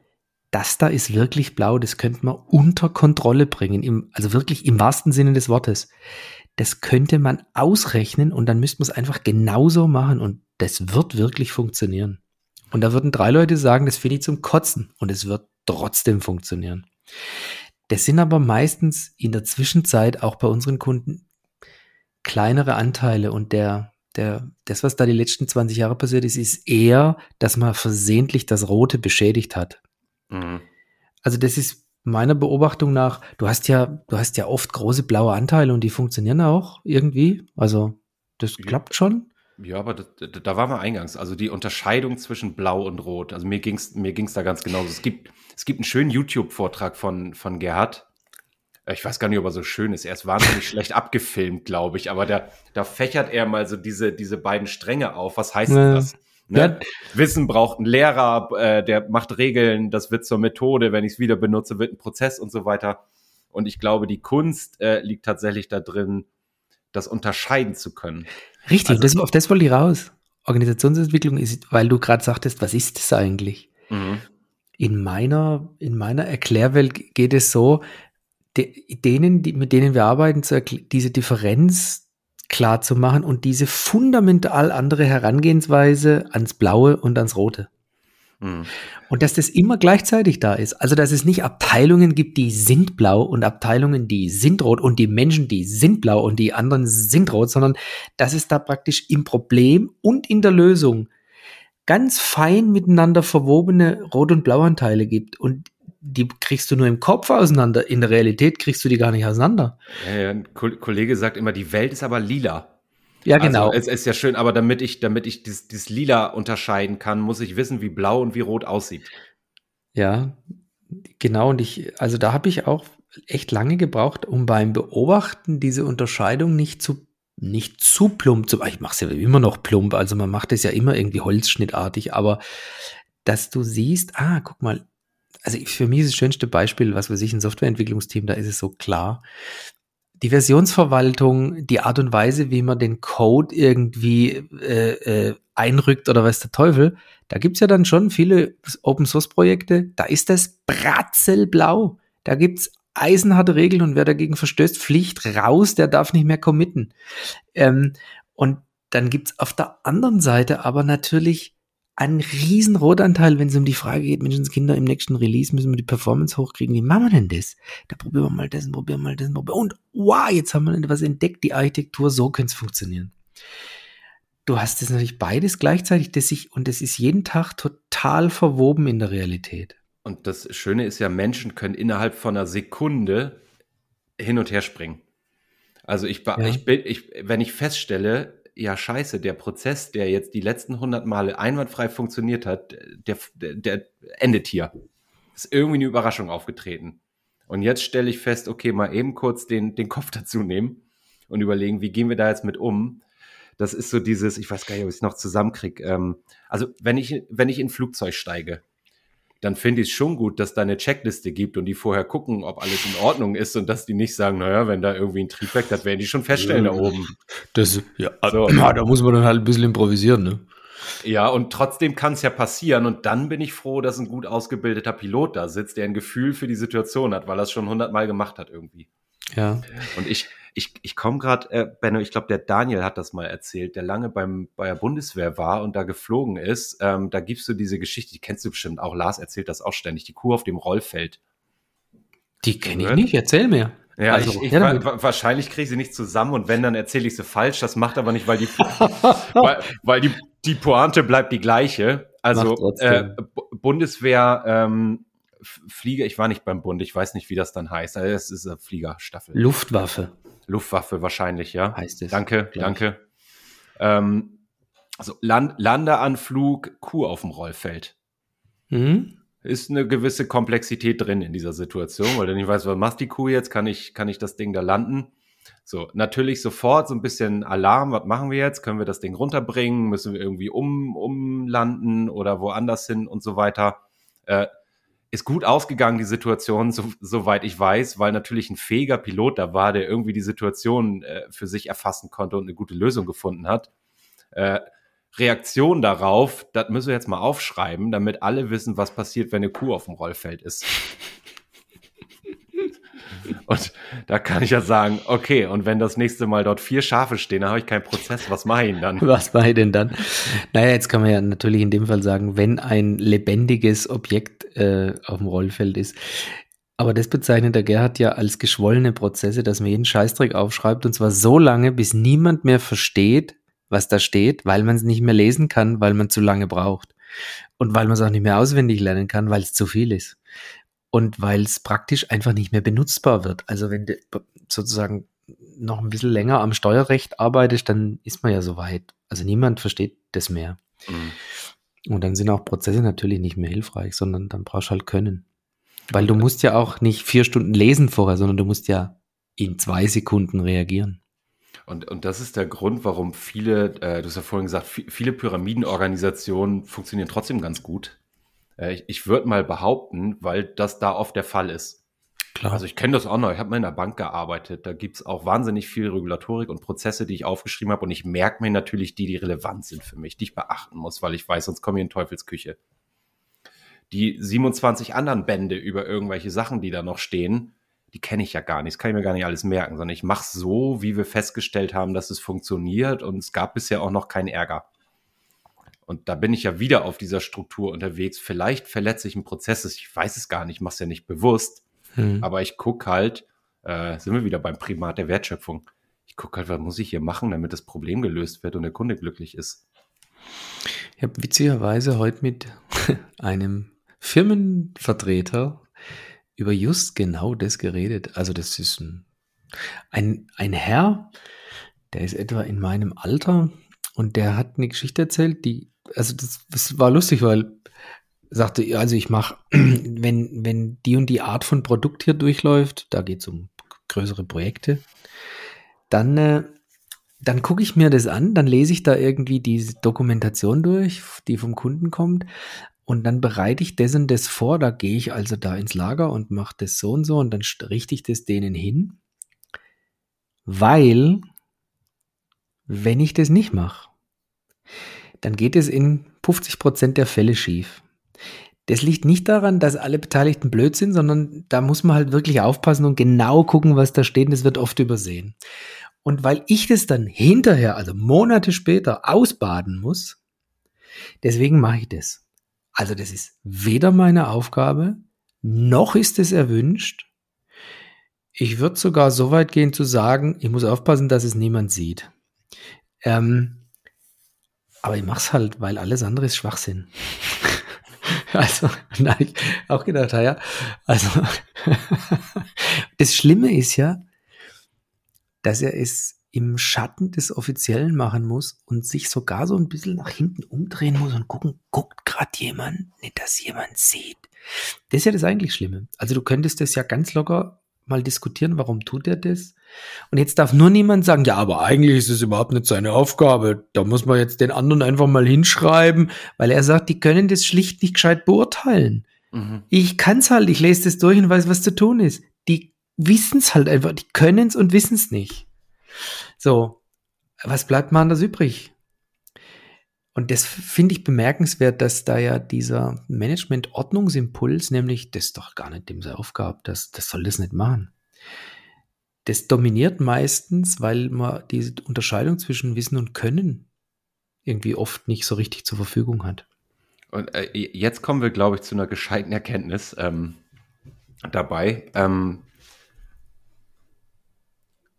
das da ist wirklich blau, das könnte man unter Kontrolle bringen, im, also wirklich im wahrsten Sinne des Wortes. Das könnte man ausrechnen und dann müsste man es einfach genauso machen und das wird wirklich funktionieren. Und da würden drei Leute sagen, das finde ich zum Kotzen und es wird trotzdem funktionieren. Das sind aber meistens in der Zwischenzeit auch bei unseren Kunden kleinere Anteile und der, der, das, was da die letzten 20 Jahre passiert ist, ist eher, dass man versehentlich das Rote beschädigt hat. Mhm. Also das ist meiner Beobachtung nach, du hast ja, du hast ja oft große blaue Anteile und die funktionieren auch irgendwie. Also das klappt schon. Ja, aber das, da waren wir eingangs. Also die Unterscheidung zwischen Blau und Rot. Also mir ging's mir ging's da ganz genauso. Es gibt, es gibt einen schönen YouTube-Vortrag von, von Gerhard, ich weiß gar nicht, ob er so schön ist. Er ist wahnsinnig schlecht abgefilmt, glaube ich. Aber da, da fächert er mal so diese, diese beiden Stränge auf. Was heißt Ja. das? Ne? Ja. Wissen braucht einen Lehrer, äh, der macht Regeln, das wird zur Methode. Wenn ich es wieder benutze, wird ein Prozess und so weiter. Und ich glaube, die Kunst äh, liegt tatsächlich da drin, das unterscheiden zu können. Richtig, Also- das, auf das wollte ich raus. Organisationsentwicklung ist, weil du gerade sagtest, was ist das eigentlich? Mhm. In meiner, in meiner Erklärwelt geht es so, de, denen, die, mit denen wir arbeiten, zu diese Differenz klar zu machen und diese fundamental andere Herangehensweise ans Blaue und ans Rote. Mhm. Und dass das immer gleichzeitig da ist. Also, dass es nicht Abteilungen gibt, die sind blau und Abteilungen, die sind rot und die Menschen, die sind blau und die anderen sind rot, sondern dass es da praktisch im Problem und in der Lösung ganz fein miteinander verwobene Rot- und Blauanteile gibt. Und die kriegst du nur im Kopf auseinander. In der Realität kriegst du die gar nicht auseinander. Ja, ein Ko- Kollege sagt immer, die Welt ist aber lila. Ja, genau. Also, es ist ja schön, aber damit ich, damit ich dieses, dieses Lila unterscheiden kann, muss ich wissen, wie blau und wie rot aussieht. Ja, genau. Und ich, also da habe ich auch echt lange gebraucht, um beim Beobachten diese Unterscheidung nicht zu, nicht zu plump zu, ich mache es ja immer noch plump, also man macht es ja immer irgendwie holzschnittartig, aber dass du siehst, ah, guck mal, also für mich ist das schönste Beispiel, was weiß ich, ein Softwareentwicklungsteam, da ist es so klar. Die Versionsverwaltung, die Art und Weise, wie man den Code irgendwie äh, äh, einrückt oder weiß der Teufel, da gibt's ja dann schon viele Open-Source-Projekte, da ist das bratzelblau. Da gibt's eisenharte Regeln und wer dagegen verstößt, fliegt raus, der darf nicht mehr committen. Ähm, und dann gibt's auf der anderen Seite aber natürlich einen riesen Rotanteil, wenn es um die Frage geht, Menschenskinder, im nächsten Release müssen wir die Performance hochkriegen. Wie machen wir denn das? Da probieren wir mal das, probieren wir mal das, probieren. und wow, jetzt haben wir was entdeckt, die Architektur, so könnte es funktionieren. Du hast es natürlich beides gleichzeitig, das sich, und das ist jeden Tag total verwoben in der Realität. Und das Schöne ist ja, Menschen können innerhalb von einer Sekunde hin und her springen. Also ich, Ja. ich bin, ich, wenn ich feststelle, ja scheiße, der Prozess, der jetzt die letzten 100 Male einwandfrei funktioniert hat, der, der, der endet hier. Ist irgendwie eine Überraschung aufgetreten. Und jetzt stelle ich fest, okay, mal eben kurz den, den Kopf dazu nehmen und überlegen, wie gehen wir da jetzt mit um? Das ist so dieses, ich weiß gar nicht, ob ich es noch zusammenkriege. Ähm, also wenn ich, wenn ich in ein Flugzeug steige, dann finde ich es schon gut, dass da eine Checkliste gibt und die vorher gucken, ob alles in Ordnung ist und dass die nicht sagen, naja, wenn da irgendwie ein Triebwerk, das werden die schon feststellen da oben. Das, ja, So. ja, da muss man dann halt ein bisschen improvisieren, ne? Ja, und trotzdem kann es ja passieren und dann bin ich froh, dass ein gut ausgebildeter Pilot da sitzt, der ein Gefühl für die Situation hat, weil er es schon hundertmal gemacht hat irgendwie. Ja. Und ich, ich, ich komme gerade, äh, Benno, ich glaube, der Daniel hat das mal erzählt, der lange beim, bei der Bundeswehr war und da geflogen ist. Ähm, da gibst du diese Geschichte, die kennst du bestimmt auch. Lars erzählt das auch ständig, die Kuh auf dem Rollfeld. Die kenne ich nicht, erzähl mir. Ja, Also, ich, ich, ja, wa wahrscheinlich kriege ich sie nicht zusammen und wenn, dann erzähle ich sie falsch. Das macht aber nicht, weil die, weil, weil die, die Pointe bleibt die gleiche. Also äh, Bundeswehr, ähm, Flieger, ich war nicht beim Bund, ich weiß nicht, wie das dann heißt. Also, Es ist eine Fliegerstaffel. Luftwaffe Luftwaffe wahrscheinlich, ja. heißt es. Danke, glaub danke. Ähm, also Land Landeanflug, Kuh auf dem Rollfeld. Mhm. Ist eine gewisse Komplexität drin in dieser Situation, weil du nicht weißt, was macht die Kuh jetzt? Kann ich, kann ich das Ding da landen? So, natürlich sofort so ein bisschen Alarm. Was machen wir jetzt? Können wir das Ding runterbringen? Müssen wir irgendwie um, umlanden oder woanders hin und so weiter? Äh, ist gut ausgegangen, die Situation, so, soweit ich weiß, weil natürlich ein fähiger Pilot da war, der irgendwie die Situation äh, für sich erfassen konnte und eine gute Lösung gefunden hat. Äh, Reaktion darauf, das müssen wir jetzt mal aufschreiben, damit alle wissen, was passiert, wenn eine Kuh auf dem Rollfeld ist. Und da kann ich ja sagen, okay, und wenn das nächste Mal dort vier Schafe stehen, dann habe ich keinen Prozess, was mache ich denn dann? Was war denn dann? Naja, jetzt kann man ja natürlich in dem Fall sagen, wenn ein lebendiges Objekt äh, auf dem Rollfeld ist. Aber das bezeichnet der Gerhard ja als geschwollene Prozesse, dass man jeden Scheißdreck aufschreibt und zwar so lange, bis niemand mehr versteht, was da steht, weil man es nicht mehr lesen kann, weil man zu lange braucht. Und weil man es auch nicht mehr auswendig lernen kann, weil es zu viel ist. Und weil es praktisch einfach nicht mehr benutzbar wird. Also wenn du sozusagen noch ein bisschen länger am Steuerrecht arbeitest, dann ist man ja soweit. Also niemand versteht das mehr. Mhm. Und dann sind auch Prozesse natürlich nicht mehr hilfreich, sondern dann brauchst du halt Können. Weil du musst ja auch nicht vier Stunden lesen vorher, sondern du musst ja in zwei Sekunden reagieren. Und, und das ist der Grund, warum viele, äh, du hast ja vorhin gesagt, viele Pyramidenorganisationen funktionieren trotzdem ganz gut. Äh, ich ich würde mal behaupten, weil das da oft der Fall ist. Klar. Also ich kenne das auch noch. Ich habe mal in der Bank gearbeitet. Da gibt's auch wahnsinnig viel Regulatorik und Prozesse, die ich aufgeschrieben habe. Und ich merke mir natürlich die, die relevant sind für mich, die ich beachten muss, weil ich weiß, sonst komme ich in Teufelsküche. Die 27 anderen Bände über irgendwelche Sachen, die da noch stehen, die kenne ich ja gar nicht. Das kann ich mir gar nicht alles merken, sondern ich mache so, wie wir festgestellt haben, dass es funktioniert. Und es gab bisher auch noch keinen Ärger. Und da bin ich ja wieder auf dieser Struktur unterwegs. Vielleicht verletze ich einen Prozess, ich weiß es gar nicht, mache es ja nicht bewusst. Hm. Aber ich gucke halt, äh, sind wir wieder beim Primat der Wertschöpfung. Ich gucke halt, was muss ich hier machen, damit das Problem gelöst wird und der Kunde glücklich ist. Ich habe witzigerweise heute mit einem Firmenvertreter über just genau das geredet. Also das ist ein, ein, ein Herr, der ist etwa in meinem Alter und der hat eine Geschichte erzählt, die also das, das war lustig, weil sagte, also ich mache, wenn, wenn die und die Art von Produkt hier durchläuft, da geht es um größere Projekte, dann, äh, dann gucke ich mir das an, dann lese ich da irgendwie die Dokumentation durch, die vom Kunden kommt, und dann bereite ich das und das vor, da gehe ich also da ins Lager und mache das so und so und dann richte ich das denen hin, weil wenn ich das nicht mache, dann geht es in 50 Prozent der Fälle schief. Das liegt nicht daran, dass alle Beteiligten blöd sind, sondern da muss man halt wirklich aufpassen und genau gucken, was da steht. Das wird oft übersehen. Und weil ich das dann hinterher, also Monate später, ausbaden muss, deswegen mache ich das. Also das ist weder meine Aufgabe, noch ist es erwünscht. Ich würde sogar so weit gehen zu sagen, ich muss aufpassen, dass es niemand sieht. Ähm, aber ich mache es halt, weil alles andere ist Schwachsinn. also, nein, ich auch gedacht, ja, also, das Schlimme ist ja, dass er es im Schatten des Offiziellen machen muss und sich sogar so ein bisschen nach hinten umdrehen muss und gucken, guckt gerade jemand, nicht, dass jemand sieht. Das ist ja das eigentlich Schlimme. Also du könntest das ja ganz locker mal diskutieren, warum tut er das? Und jetzt darf nur niemand sagen, ja, aber eigentlich ist es überhaupt nicht seine Aufgabe. Da muss man jetzt den anderen einfach mal hinschreiben, weil er sagt, die können das schlicht nicht gescheit beurteilen. Mhm. Ich kann's halt, ich lese das durch und weiß, was zu tun ist. Die wissen's halt einfach, die können's und wissen's nicht. So, was bleibt man anders übrig? Und das finde ich bemerkenswert, dass da ja dieser Management-Ordnungsimpuls, nämlich das ist doch gar nicht dem seine Aufgabe, das, das soll das nicht machen. Das dominiert meistens, weil man diese Unterscheidung zwischen Wissen und Können irgendwie oft nicht so richtig zur Verfügung hat. Und äh, jetzt kommen wir, glaube ich, zu einer gescheiten Erkenntnis ähm, dabei. Ähm,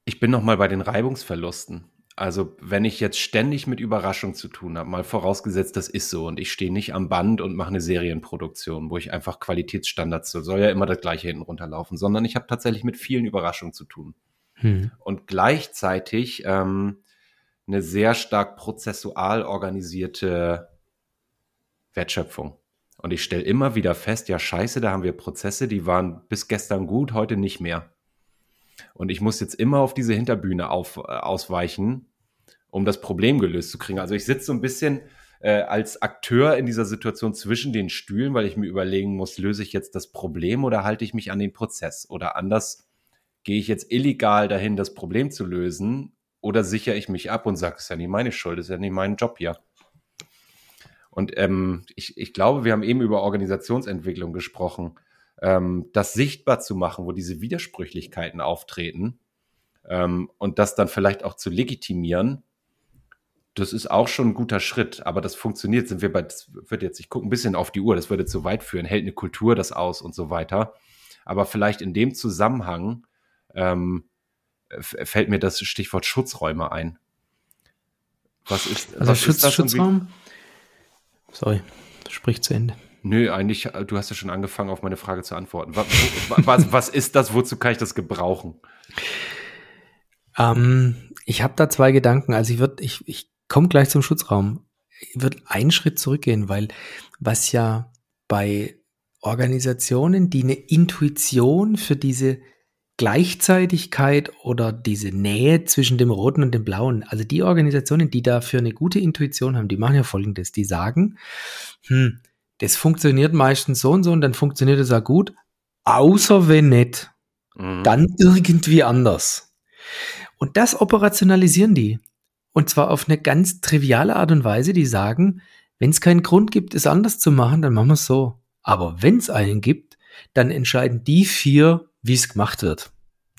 ich bin noch mal bei den Reibungsverlusten. Also wenn ich jetzt ständig mit Überraschung zu tun habe, mal vorausgesetzt, das ist so und ich stehe nicht am Band und mache eine Serienproduktion, wo ich einfach Qualitätsstandards, so soll ja immer das gleiche hinten runterlaufen, sondern ich habe tatsächlich mit vielen Überraschungen zu tun. Hm. Und gleichzeitig ähm, eine sehr stark prozessual organisierte Wertschöpfung. Und ich stelle immer wieder fest, ja scheiße, da haben wir Prozesse, die waren bis gestern gut, heute nicht mehr. Und ich muss jetzt immer auf diese Hinterbühne auf, äh, ausweichen, um das Problem gelöst zu kriegen. Also ich sitze so ein bisschen äh, als Akteur in dieser Situation zwischen den Stühlen, weil ich mir überlegen muss, löse ich jetzt das Problem oder halte ich mich an den Prozess? Oder anders, gehe ich jetzt illegal dahin, das Problem zu lösen? Oder sichere ich mich ab und sage, es ist ja nicht meine Schuld, es ist ja nicht mein Job hier. Und ähm, ich, ich glaube, wir haben eben über Organisationsentwicklung gesprochen ähm, das sichtbar zu machen, wo diese Widersprüchlichkeiten auftreten ähm, und das dann vielleicht auch zu legitimieren, das ist auch schon ein guter Schritt, aber das funktioniert, sind wir bei, das wird jetzt, ich gucke ein bisschen auf die Uhr, das würde zu weit führen, hält eine Kultur das aus und so weiter. Aber vielleicht in dem Zusammenhang ähm, fällt mir das Stichwort Schutzräume ein. Was ist, also was Schutz, ist das Schutzraum? Sorry, sprich zu Ende. Nö, eigentlich, äh, du hast ja schon angefangen, auf meine Frage zu antworten. Was, was, was ist das? Wozu kann ich das gebrauchen? Ähm, ich habe da zwei Gedanken. Also ich würde, ich, ich komme gleich zum Schutzraum. Ich würde einen Schritt zurückgehen, weil was ja bei Organisationen, die eine Intuition für diese Gleichzeitigkeit oder diese Nähe zwischen dem Roten und dem Blauen, also die Organisationen, die dafür eine gute Intuition haben, die machen ja folgendes, die sagen, hm, das funktioniert meistens so und so und dann funktioniert es auch gut, außer wenn nicht, mhm. dann irgendwie anders. Und das operationalisieren die. Und zwar auf eine ganz triviale Art und Weise, die sagen, wenn es keinen Grund gibt, es anders zu machen, dann machen wir es so. Aber wenn es einen gibt, dann entscheiden die vier, wie es gemacht wird.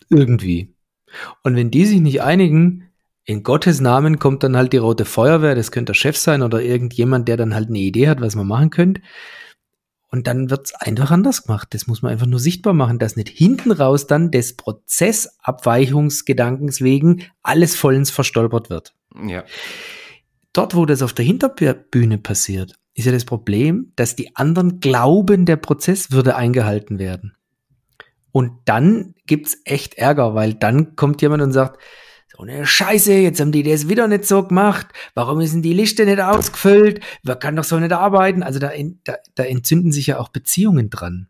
Irgendwie. Und wenn die sich nicht einigen, in Gottes Namen kommt dann halt die rote Feuerwehr, das könnte der Chef sein oder irgendjemand, der dann halt eine Idee hat, was man machen könnte. Und dann wird's einfach anders gemacht. Das muss man einfach nur sichtbar machen, dass nicht hinten raus dann des Prozessabweichungsgedankens wegen alles vollends verstolpert wird. Ja. Dort, wo das auf der Hinterbühne passiert, ist ja das Problem, dass die anderen glauben, der Prozess würde eingehalten werden. Und dann gibt's echt Ärger, weil dann kommt jemand und sagt, so eine Scheiße, jetzt haben die das wieder nicht so gemacht. Warum ist denn die Liste nicht ausgefüllt? Man kann doch so nicht arbeiten. Also da, da, da entzünden sich ja auch Beziehungen dran.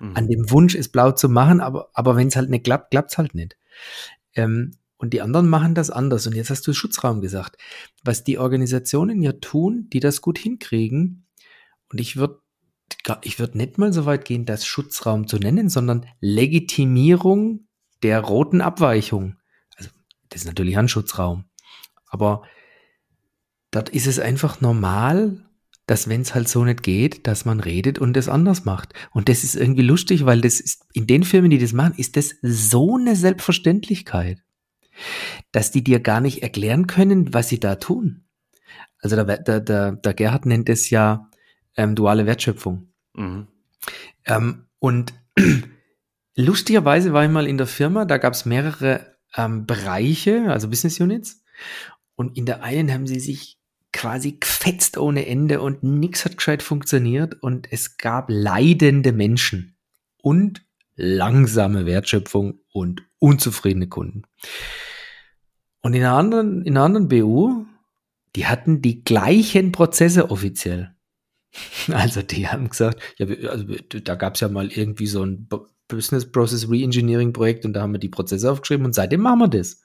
Mhm. An dem Wunsch, es blau zu machen, aber, aber wenn es halt nicht klappt, klappt's halt nicht. Ähm, und die anderen machen das anders. Und jetzt hast du Schutzraum gesagt. Was die Organisationen ja tun, die das gut hinkriegen, und ich würde ich würde nicht mal so weit gehen, das Schutzraum zu nennen, sondern Legitimierung der roten Abweichung. Das ist natürlich ein Schutzraum. Aber dort ist es einfach normal, dass wenn es halt so nicht geht, dass man redet und es anders macht. Und das ist irgendwie lustig, weil das ist, in den Firmen, die das machen, ist das so eine Selbstverständlichkeit, dass die dir gar nicht erklären können, was sie da tun. Also der, der, der, der Gerhard nennt es ja ähm, duale Wertschöpfung. Mhm. Ähm, und lustigerweise war ich mal in der Firma, da gab es mehrere ähm, Bereiche, also Business Units. Und in der einen haben sie sich quasi gefetzt ohne Ende und nichts hat gescheit funktioniert und es gab leidende Menschen und langsame Wertschöpfung und unzufriedene Kunden. Und in einer anderen, in einer anderen BU, die hatten die gleichen Prozesse offiziell. Also die haben gesagt, ja, also da gab es ja mal irgendwie so ein Business Process Reengineering Projekt und da haben wir die Prozesse aufgeschrieben und seitdem machen wir das.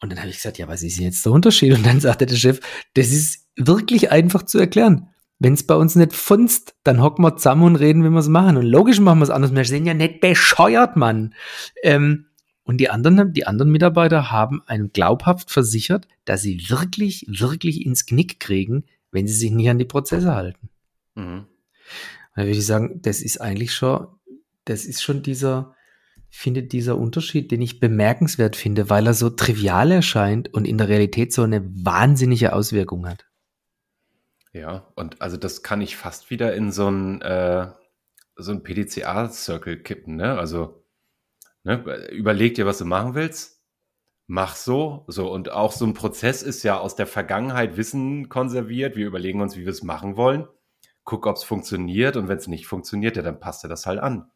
Und dann habe ich gesagt, ja, was ist jetzt der Unterschied? Und dann sagte der Chef, das ist wirklich einfach zu erklären. Wenn es bei uns nicht funzt, dann hocken wir zusammen und reden, wie wir es machen. Und logisch machen wir es anders. Wir sind ja nicht bescheuert, Mann. Ähm, und die anderen, die anderen Mitarbeiter haben einem glaubhaft versichert, dass sie wirklich, wirklich ins Knick kriegen, wenn sie sich nicht an die Prozesse halten. Mhm. Da würde ich sagen, das ist eigentlich schon, das ist schon dieser, finde dieser Unterschied, den ich bemerkenswert finde, weil er so trivial erscheint und in der Realität so eine wahnsinnige Auswirkung hat. Ja, und also das kann ich fast wieder in so ein, äh, so ein PDCA-Circle kippen, ne? Also, ne, überleg dir, was du machen willst, mach so, so. Und auch so ein Prozess ist ja aus der Vergangenheit Wissen konserviert. Wir überlegen uns, wie wir es machen wollen. Guck, ob es funktioniert. Und wenn es nicht funktioniert, ja, dann passt er das halt an.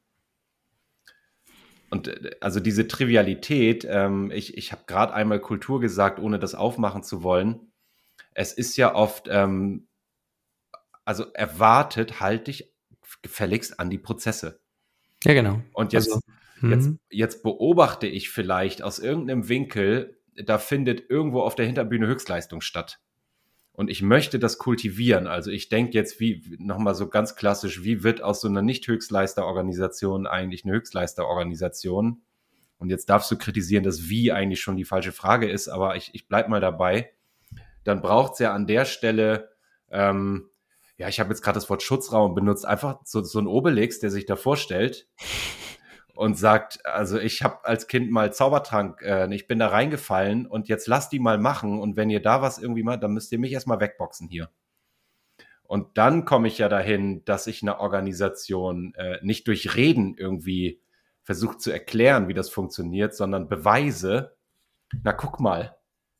Und äh, also diese Trivialität, ähm, ich, ich habe gerade einmal Kultur gesagt, ohne das aufmachen zu wollen. Es ist ja oft, ähm, also erwartet, halte ich gefälligst an die Prozesse. Ja, genau. Und jetzt, also, Jetzt, mhm. jetzt beobachte ich vielleicht aus irgendeinem Winkel, da findet irgendwo auf der Hinterbühne Höchstleistung statt. Und ich möchte das kultivieren. Also ich denke jetzt, wie nochmal so ganz klassisch, wie wird aus so einer Nicht-Höchstleister-Organisation eigentlich eine Höchstleister-Organisation? Und jetzt darfst du kritisieren, dass wie eigentlich schon die falsche Frage ist, aber ich, ich bleib mal dabei. Dann braucht es ja an der Stelle, ähm, ja, ich habe jetzt gerade das Wort Schutzraum benutzt, einfach so, so ein Obelix, der sich da vorstellt und sagt, also ich habe als Kind mal Zaubertrank, äh, ich bin da reingefallen und jetzt lasst die mal machen und wenn ihr da was irgendwie mal, dann müsst ihr mich erstmal wegboxen hier. Und dann komme ich ja dahin, dass ich eine Organisation äh, nicht durch Reden irgendwie versucht zu erklären, wie das funktioniert, sondern Beweise. Na, guck mal.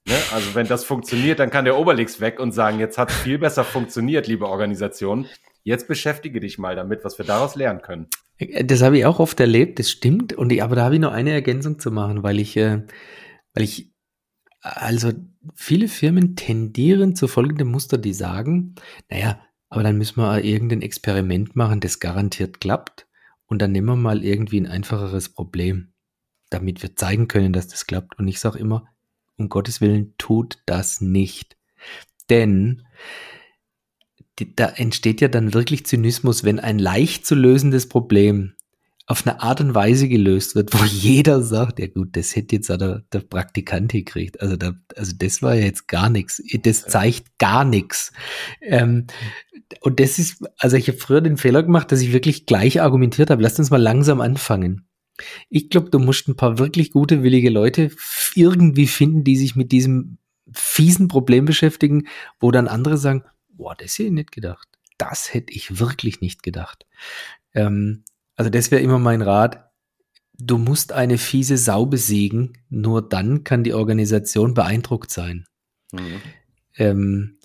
Ne? Also wenn das funktioniert, dann kann der Oberlix weg und sagen, jetzt hat es viel besser funktioniert, liebe Organisation. Jetzt beschäftige dich mal damit, was wir daraus lernen können. Das habe ich auch oft erlebt, das stimmt. Und ich, aber da habe ich noch eine Ergänzung zu machen, weil ich, äh, weil ich, also viele Firmen tendieren zu folgendem Muster, die sagen, naja, Aber dann müssen wir irgendein Experiment machen, das garantiert klappt. Und dann nehmen wir mal irgendwie ein einfacheres Problem, damit wir zeigen können, dass das klappt. Und ich sage immer, um Gottes Willen, tut das nicht. Denn da entsteht ja dann wirklich Zynismus, wenn ein leicht zu lösendes Problem auf eine Art und Weise gelöst wird, wo jeder sagt, ja gut, das hätte jetzt auch der, der Praktikant gekriegt. Also, da, also das war ja jetzt gar nichts. Das zeigt gar nichts. Ähm, und das ist, also ich habe früher den Fehler gemacht, dass ich wirklich gleich argumentiert habe. Lasst uns mal langsam anfangen. Ich glaube, du musst ein paar wirklich gute, willige Leute irgendwie finden, die sich mit diesem fiesen Problem beschäftigen, wo dann andere sagen, boah, das hätte ich nicht gedacht. Das hätte ich wirklich nicht gedacht. Ähm, also das wäre immer mein Rat. Du musst eine fiese Sau besiegen, nur dann kann die Organisation beeindruckt sein. Mhm. Ähm,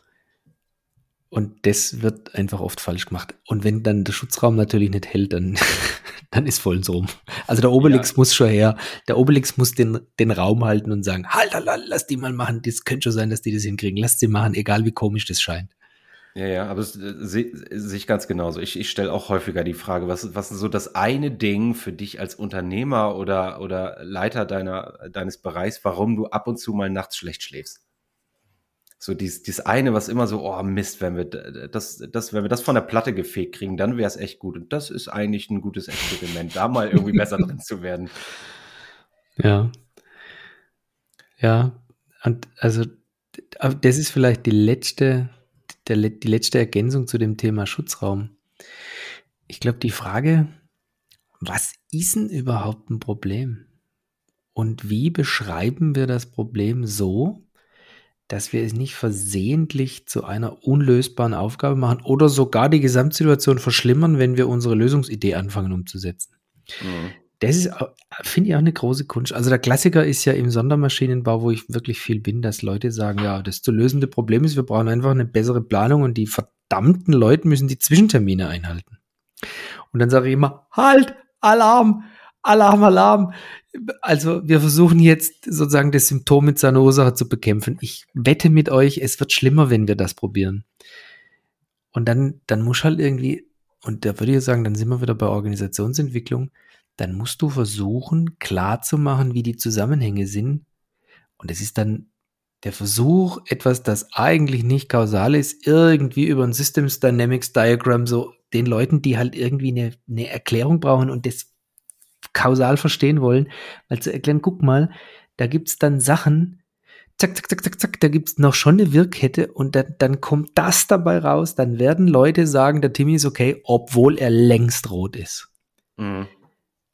und das wird einfach oft falsch gemacht. Und wenn dann der Schutzraum natürlich nicht hält, dann, dann ist voll rum. Also der Obelix ja. muss schon her. Der Obelix muss den, den Raum halten und sagen, halt, halt, halt, lass die mal machen. Das könnte schon sein, dass die das hinkriegen. Lass sie machen, egal wie komisch das scheint. Ja, ja, aber es äh, sehe seh ich ganz genauso. Ich, ich stelle auch häufiger die Frage, was, was ist so das eine Ding für dich als Unternehmer oder, oder Leiter deiner, deines Bereichs, warum du ab und zu mal nachts schlecht schläfst? So dies, dies eine, was immer so, oh Mist, wenn wir das, das, wenn wir das von der Platte gefegt kriegen, dann wäre es echt gut. Und das ist eigentlich ein gutes Experiment, da mal irgendwie besser drin zu werden. Ja. Ja. Und also, das ist vielleicht die letzte der, die letzte Ergänzung zu dem Thema Schutzraum. Ich glaube, die Frage, was ist denn überhaupt ein Problem? Und wie beschreiben wir das Problem so, dass wir es nicht versehentlich zu einer unlösbaren Aufgabe machen oder sogar die Gesamtsituation verschlimmern, wenn wir unsere Lösungsidee anfangen umzusetzen? Mhm das ist, finde ich, auch eine große Kunst. Also der Klassiker ist ja im Sondermaschinenbau, wo ich wirklich viel bin, dass Leute sagen, ja, das zu lösende Problem ist, wir brauchen einfach eine bessere Planung und die verdammten Leute müssen die Zwischentermine einhalten. Und dann sage ich immer, halt, Alarm, Alarm, Alarm. Also wir versuchen jetzt sozusagen das Symptom mit seiner Ursache zu bekämpfen. Ich wette mit euch, es wird schlimmer, wenn wir das probieren. Und dann, dann muss halt irgendwie, und da würde ich sagen, dann sind wir wieder bei Organisationsentwicklung, dann musst du versuchen, klarzumachen, wie die Zusammenhänge sind. Und es ist dann der Versuch, etwas, das eigentlich nicht kausal ist, irgendwie über ein Systems Dynamics Diagram so den Leuten, die halt irgendwie eine, eine Erklärung brauchen und das kausal verstehen wollen, mal zu erklären, guck mal, da gibt's dann Sachen, zack, zack, zack, zack, zack, da gibt's noch schon eine Wirkkette und dann, dann kommt das dabei raus, dann werden Leute sagen, der Timmy ist okay, obwohl er längst rot ist. Mhm.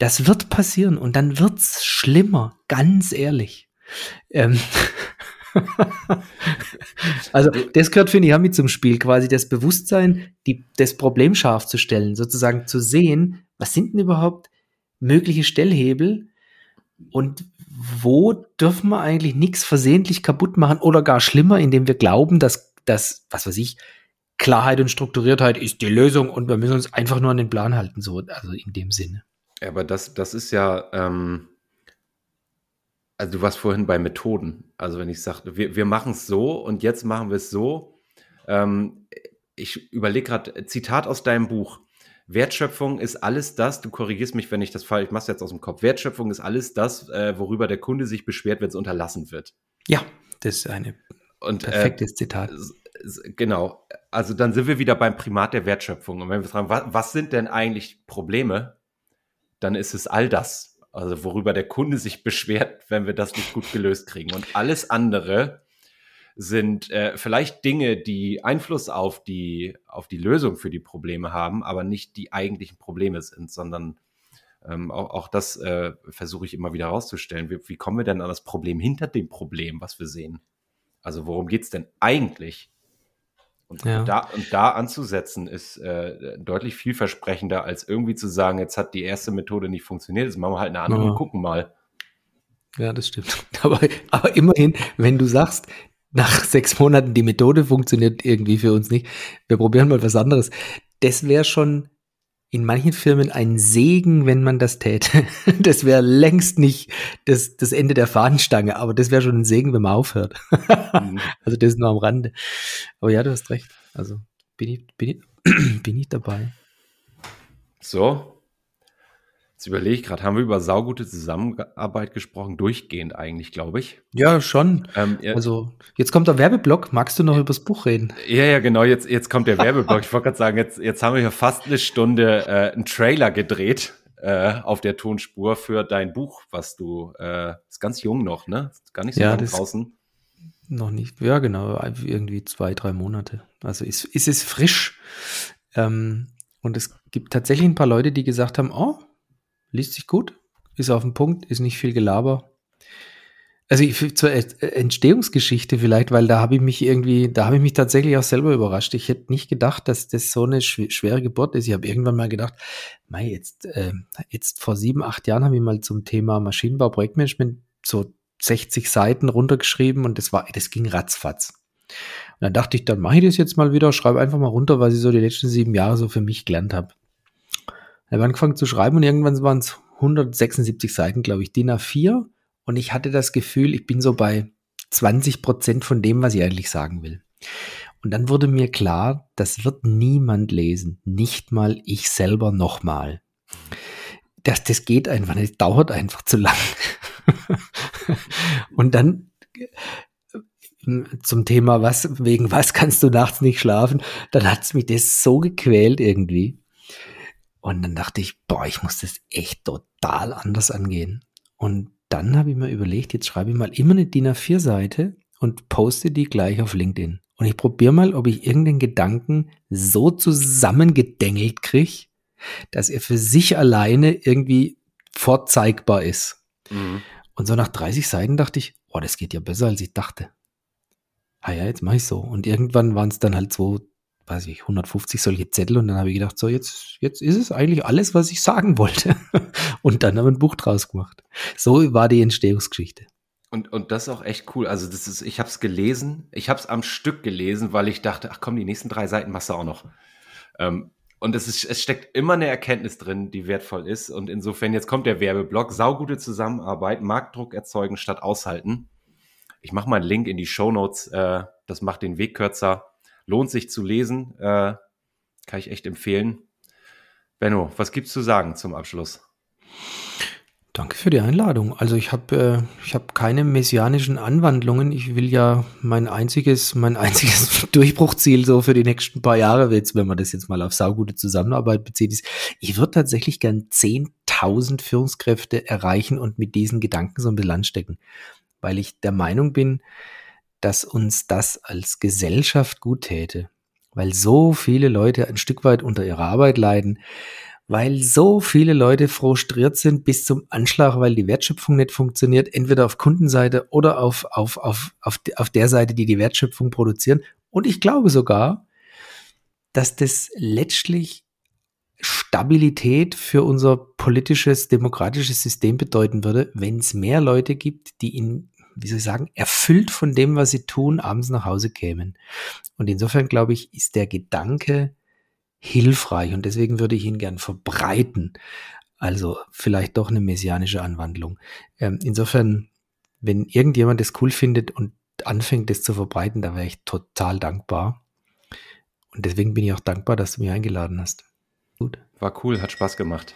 Das wird passieren und dann wird's schlimmer, ganz ehrlich. Ähm also das gehört, finde ich, auch mit zum Spiel, quasi das Bewusstsein, die, das Problem scharf zu stellen, sozusagen zu sehen, was sind denn überhaupt mögliche Stellhebel und wo dürfen wir eigentlich nichts versehentlich kaputt machen oder gar schlimmer, indem wir glauben, dass das, was weiß ich, Klarheit und Strukturiertheit ist die Lösung und wir müssen uns einfach nur an den Plan halten, so, also in dem Sinne. Aber das, das ist ja, ähm, also du warst vorhin bei Methoden. Also wenn ich sage, wir, wir machen es so und jetzt machen wir es so. Ähm, ich überlege gerade, Zitat aus deinem Buch. Wertschöpfung ist alles das, du korrigierst mich, wenn ich das falsch, ich mach's jetzt aus dem Kopf. Wertschöpfung ist alles das, äh, worüber der Kunde sich beschwert, wenn es unterlassen wird. Ja, das ist ein perfektes äh, Zitat. Genau. Also dann sind wir wieder beim Primat der Wertschöpfung. Und wenn wir fragen, was, was sind denn eigentlich Probleme? Dann ist es all das, also worüber der Kunde sich beschwert, wenn wir das nicht gut gelöst kriegen. Und alles andere sind äh, vielleicht Dinge, die Einfluss auf die, auf die Lösung für die Probleme haben, aber nicht die eigentlichen Probleme sind, sondern ähm, auch, auch das äh, versuche ich immer wieder herauszustellen. Wie, wie kommen wir denn an das Problem hinter dem Problem, was wir sehen? Also worum geht es denn eigentlich? Und, ja. da, und da anzusetzen ist äh, deutlich vielversprechender, als irgendwie zu sagen, jetzt hat die erste Methode nicht funktioniert, jetzt machen wir halt eine andere ja. und gucken mal. Ja, das stimmt. Aber, aber immerhin, wenn du sagst, nach sechs Monaten die Methode funktioniert irgendwie für uns nicht, wir probieren mal was anderes. Das wäre schon in manchen Firmen ein Segen, wenn man das täte. Das wäre längst nicht das, das Ende der Fahnenstange, aber das wäre schon ein Segen, wenn man aufhört. Mhm. Also das ist nur am Rande. Aber ja, du hast recht. Also bin ich, bin ich, bin ich dabei. So. Jetzt überlege ich gerade, haben wir über saugute Zusammenarbeit gesprochen? Durchgehend eigentlich, glaube ich. Ja, schon. Ähm, ja. Also, jetzt kommt der Werbeblock. Magst du noch über das Buch reden? Ja, ja, genau. Jetzt, jetzt kommt der Werbeblock. ich wollte gerade sagen, jetzt, jetzt haben wir hier fast eine Stunde äh, einen Trailer gedreht äh, auf der Tonspur für dein Buch, was du, äh, ist ganz jung noch, ne? Ist gar nicht so ja, lange draußen. Noch nicht, ja, genau. Irgendwie zwei, drei Monate. Also ist, ist es frisch. Ähm, und es gibt tatsächlich ein paar Leute, die gesagt haben, oh, liest sich gut, ist auf dem Punkt, ist nicht viel Gelaber. Also ich, zur Entstehungsgeschichte vielleicht, weil da habe ich mich irgendwie, da habe ich mich tatsächlich auch selber überrascht. Ich hätte nicht gedacht, dass das so eine schwere Geburt ist. Ich habe irgendwann mal gedacht, mei, jetzt, äh, jetzt vor sieben, acht Jahren habe ich mal zum Thema Maschinenbau, Projektmanagement so 60 Seiten runtergeschrieben und das war, das ging ratzfatz. Und dann dachte ich, dann mache ich das jetzt mal wieder, schreibe einfach mal runter, was ich so die letzten sieben Jahre so für mich gelernt habe. Ich habe angefangen zu schreiben und irgendwann waren es 176 Seiten, glaube ich, DIN A4. Und ich hatte das Gefühl, ich bin so bei 20 Prozent von dem, was ich eigentlich sagen will. Und dann wurde mir klar, das wird niemand lesen. Nicht mal ich selber nochmal. Das, das geht einfach nicht, dauert einfach zu lang. und dann äh, zum Thema, was, wegen was kannst du nachts nicht schlafen, dann hat es mich das so gequält irgendwie. Und dann dachte ich, boah, ich muss das echt total anders angehen. Und dann habe ich mir überlegt, jetzt schreibe ich mal immer eine DIN A4-Seite und poste die gleich auf LinkedIn. Und ich probiere mal, ob ich irgendeinen Gedanken so zusammengedengelt kriege, dass er für sich alleine irgendwie vorzeigbar ist. Mhm. Und so nach 30 Seiten dachte ich, oh, das geht ja besser, als ich dachte. Ah ja, jetzt mache ich so. Und irgendwann waren es dann halt so weiß ich, 150 solche Zettel und dann habe ich gedacht, so jetzt, jetzt ist es eigentlich alles, was ich sagen wollte. und dann haben wir ein Buch draus gemacht. So war die Entstehungsgeschichte. Und, und das ist auch echt cool. Also das ist, ich habe es gelesen, ich habe es am Stück gelesen, weil ich dachte, ach komm, die nächsten drei Seiten machst du auch noch. Ähm, und es, ist, es steckt immer eine Erkenntnis drin, die wertvoll ist. Und insofern, jetzt kommt der Werbeblock, saugute Zusammenarbeit, Marktdruck erzeugen statt aushalten. Ich mache mal einen Link in die Show Notes, äh, das macht den Weg kürzer lohnt sich zu lesen. Äh, kann ich echt empfehlen. Benno, was gibt's zu sagen zum Abschluss? Danke für die Einladung. Also ich habe äh, ich habe keine messianischen Anwandlungen. Ich will ja mein einziges mein einziges Durchbruchziel so für die nächsten paar Jahre, wenn man das jetzt mal auf saugute Zusammenarbeit bezieht, ist, ich würde tatsächlich gern 10.000 Führungskräfte erreichen und mit diesen Gedanken so ein bisschen anstecken, weil ich der Meinung bin, dass uns das als Gesellschaft gut täte, weil so viele Leute ein Stück weit unter ihrer Arbeit leiden, weil so viele Leute frustriert sind bis zum Anschlag, weil die Wertschöpfung nicht funktioniert, entweder auf Kundenseite oder auf, auf, auf, auf, auf der Seite, die die Wertschöpfung produzieren. Und ich glaube sogar, dass das letztlich Stabilität für unser politisches, demokratisches System bedeuten würde, wenn es mehr Leute gibt, die in wie soll ich sagen, erfüllt von dem, was sie tun, abends nach Hause kämen. Und insofern glaube ich, ist der Gedanke hilfreich und deswegen würde ich ihn gern verbreiten. Also vielleicht doch eine messianische Anwandlung. Ähm, insofern, wenn irgendjemand das cool findet und anfängt, das zu verbreiten, da wäre ich total dankbar. Und deswegen bin ich auch dankbar, dass du mich eingeladen hast. Gut. War cool, hat Spaß gemacht.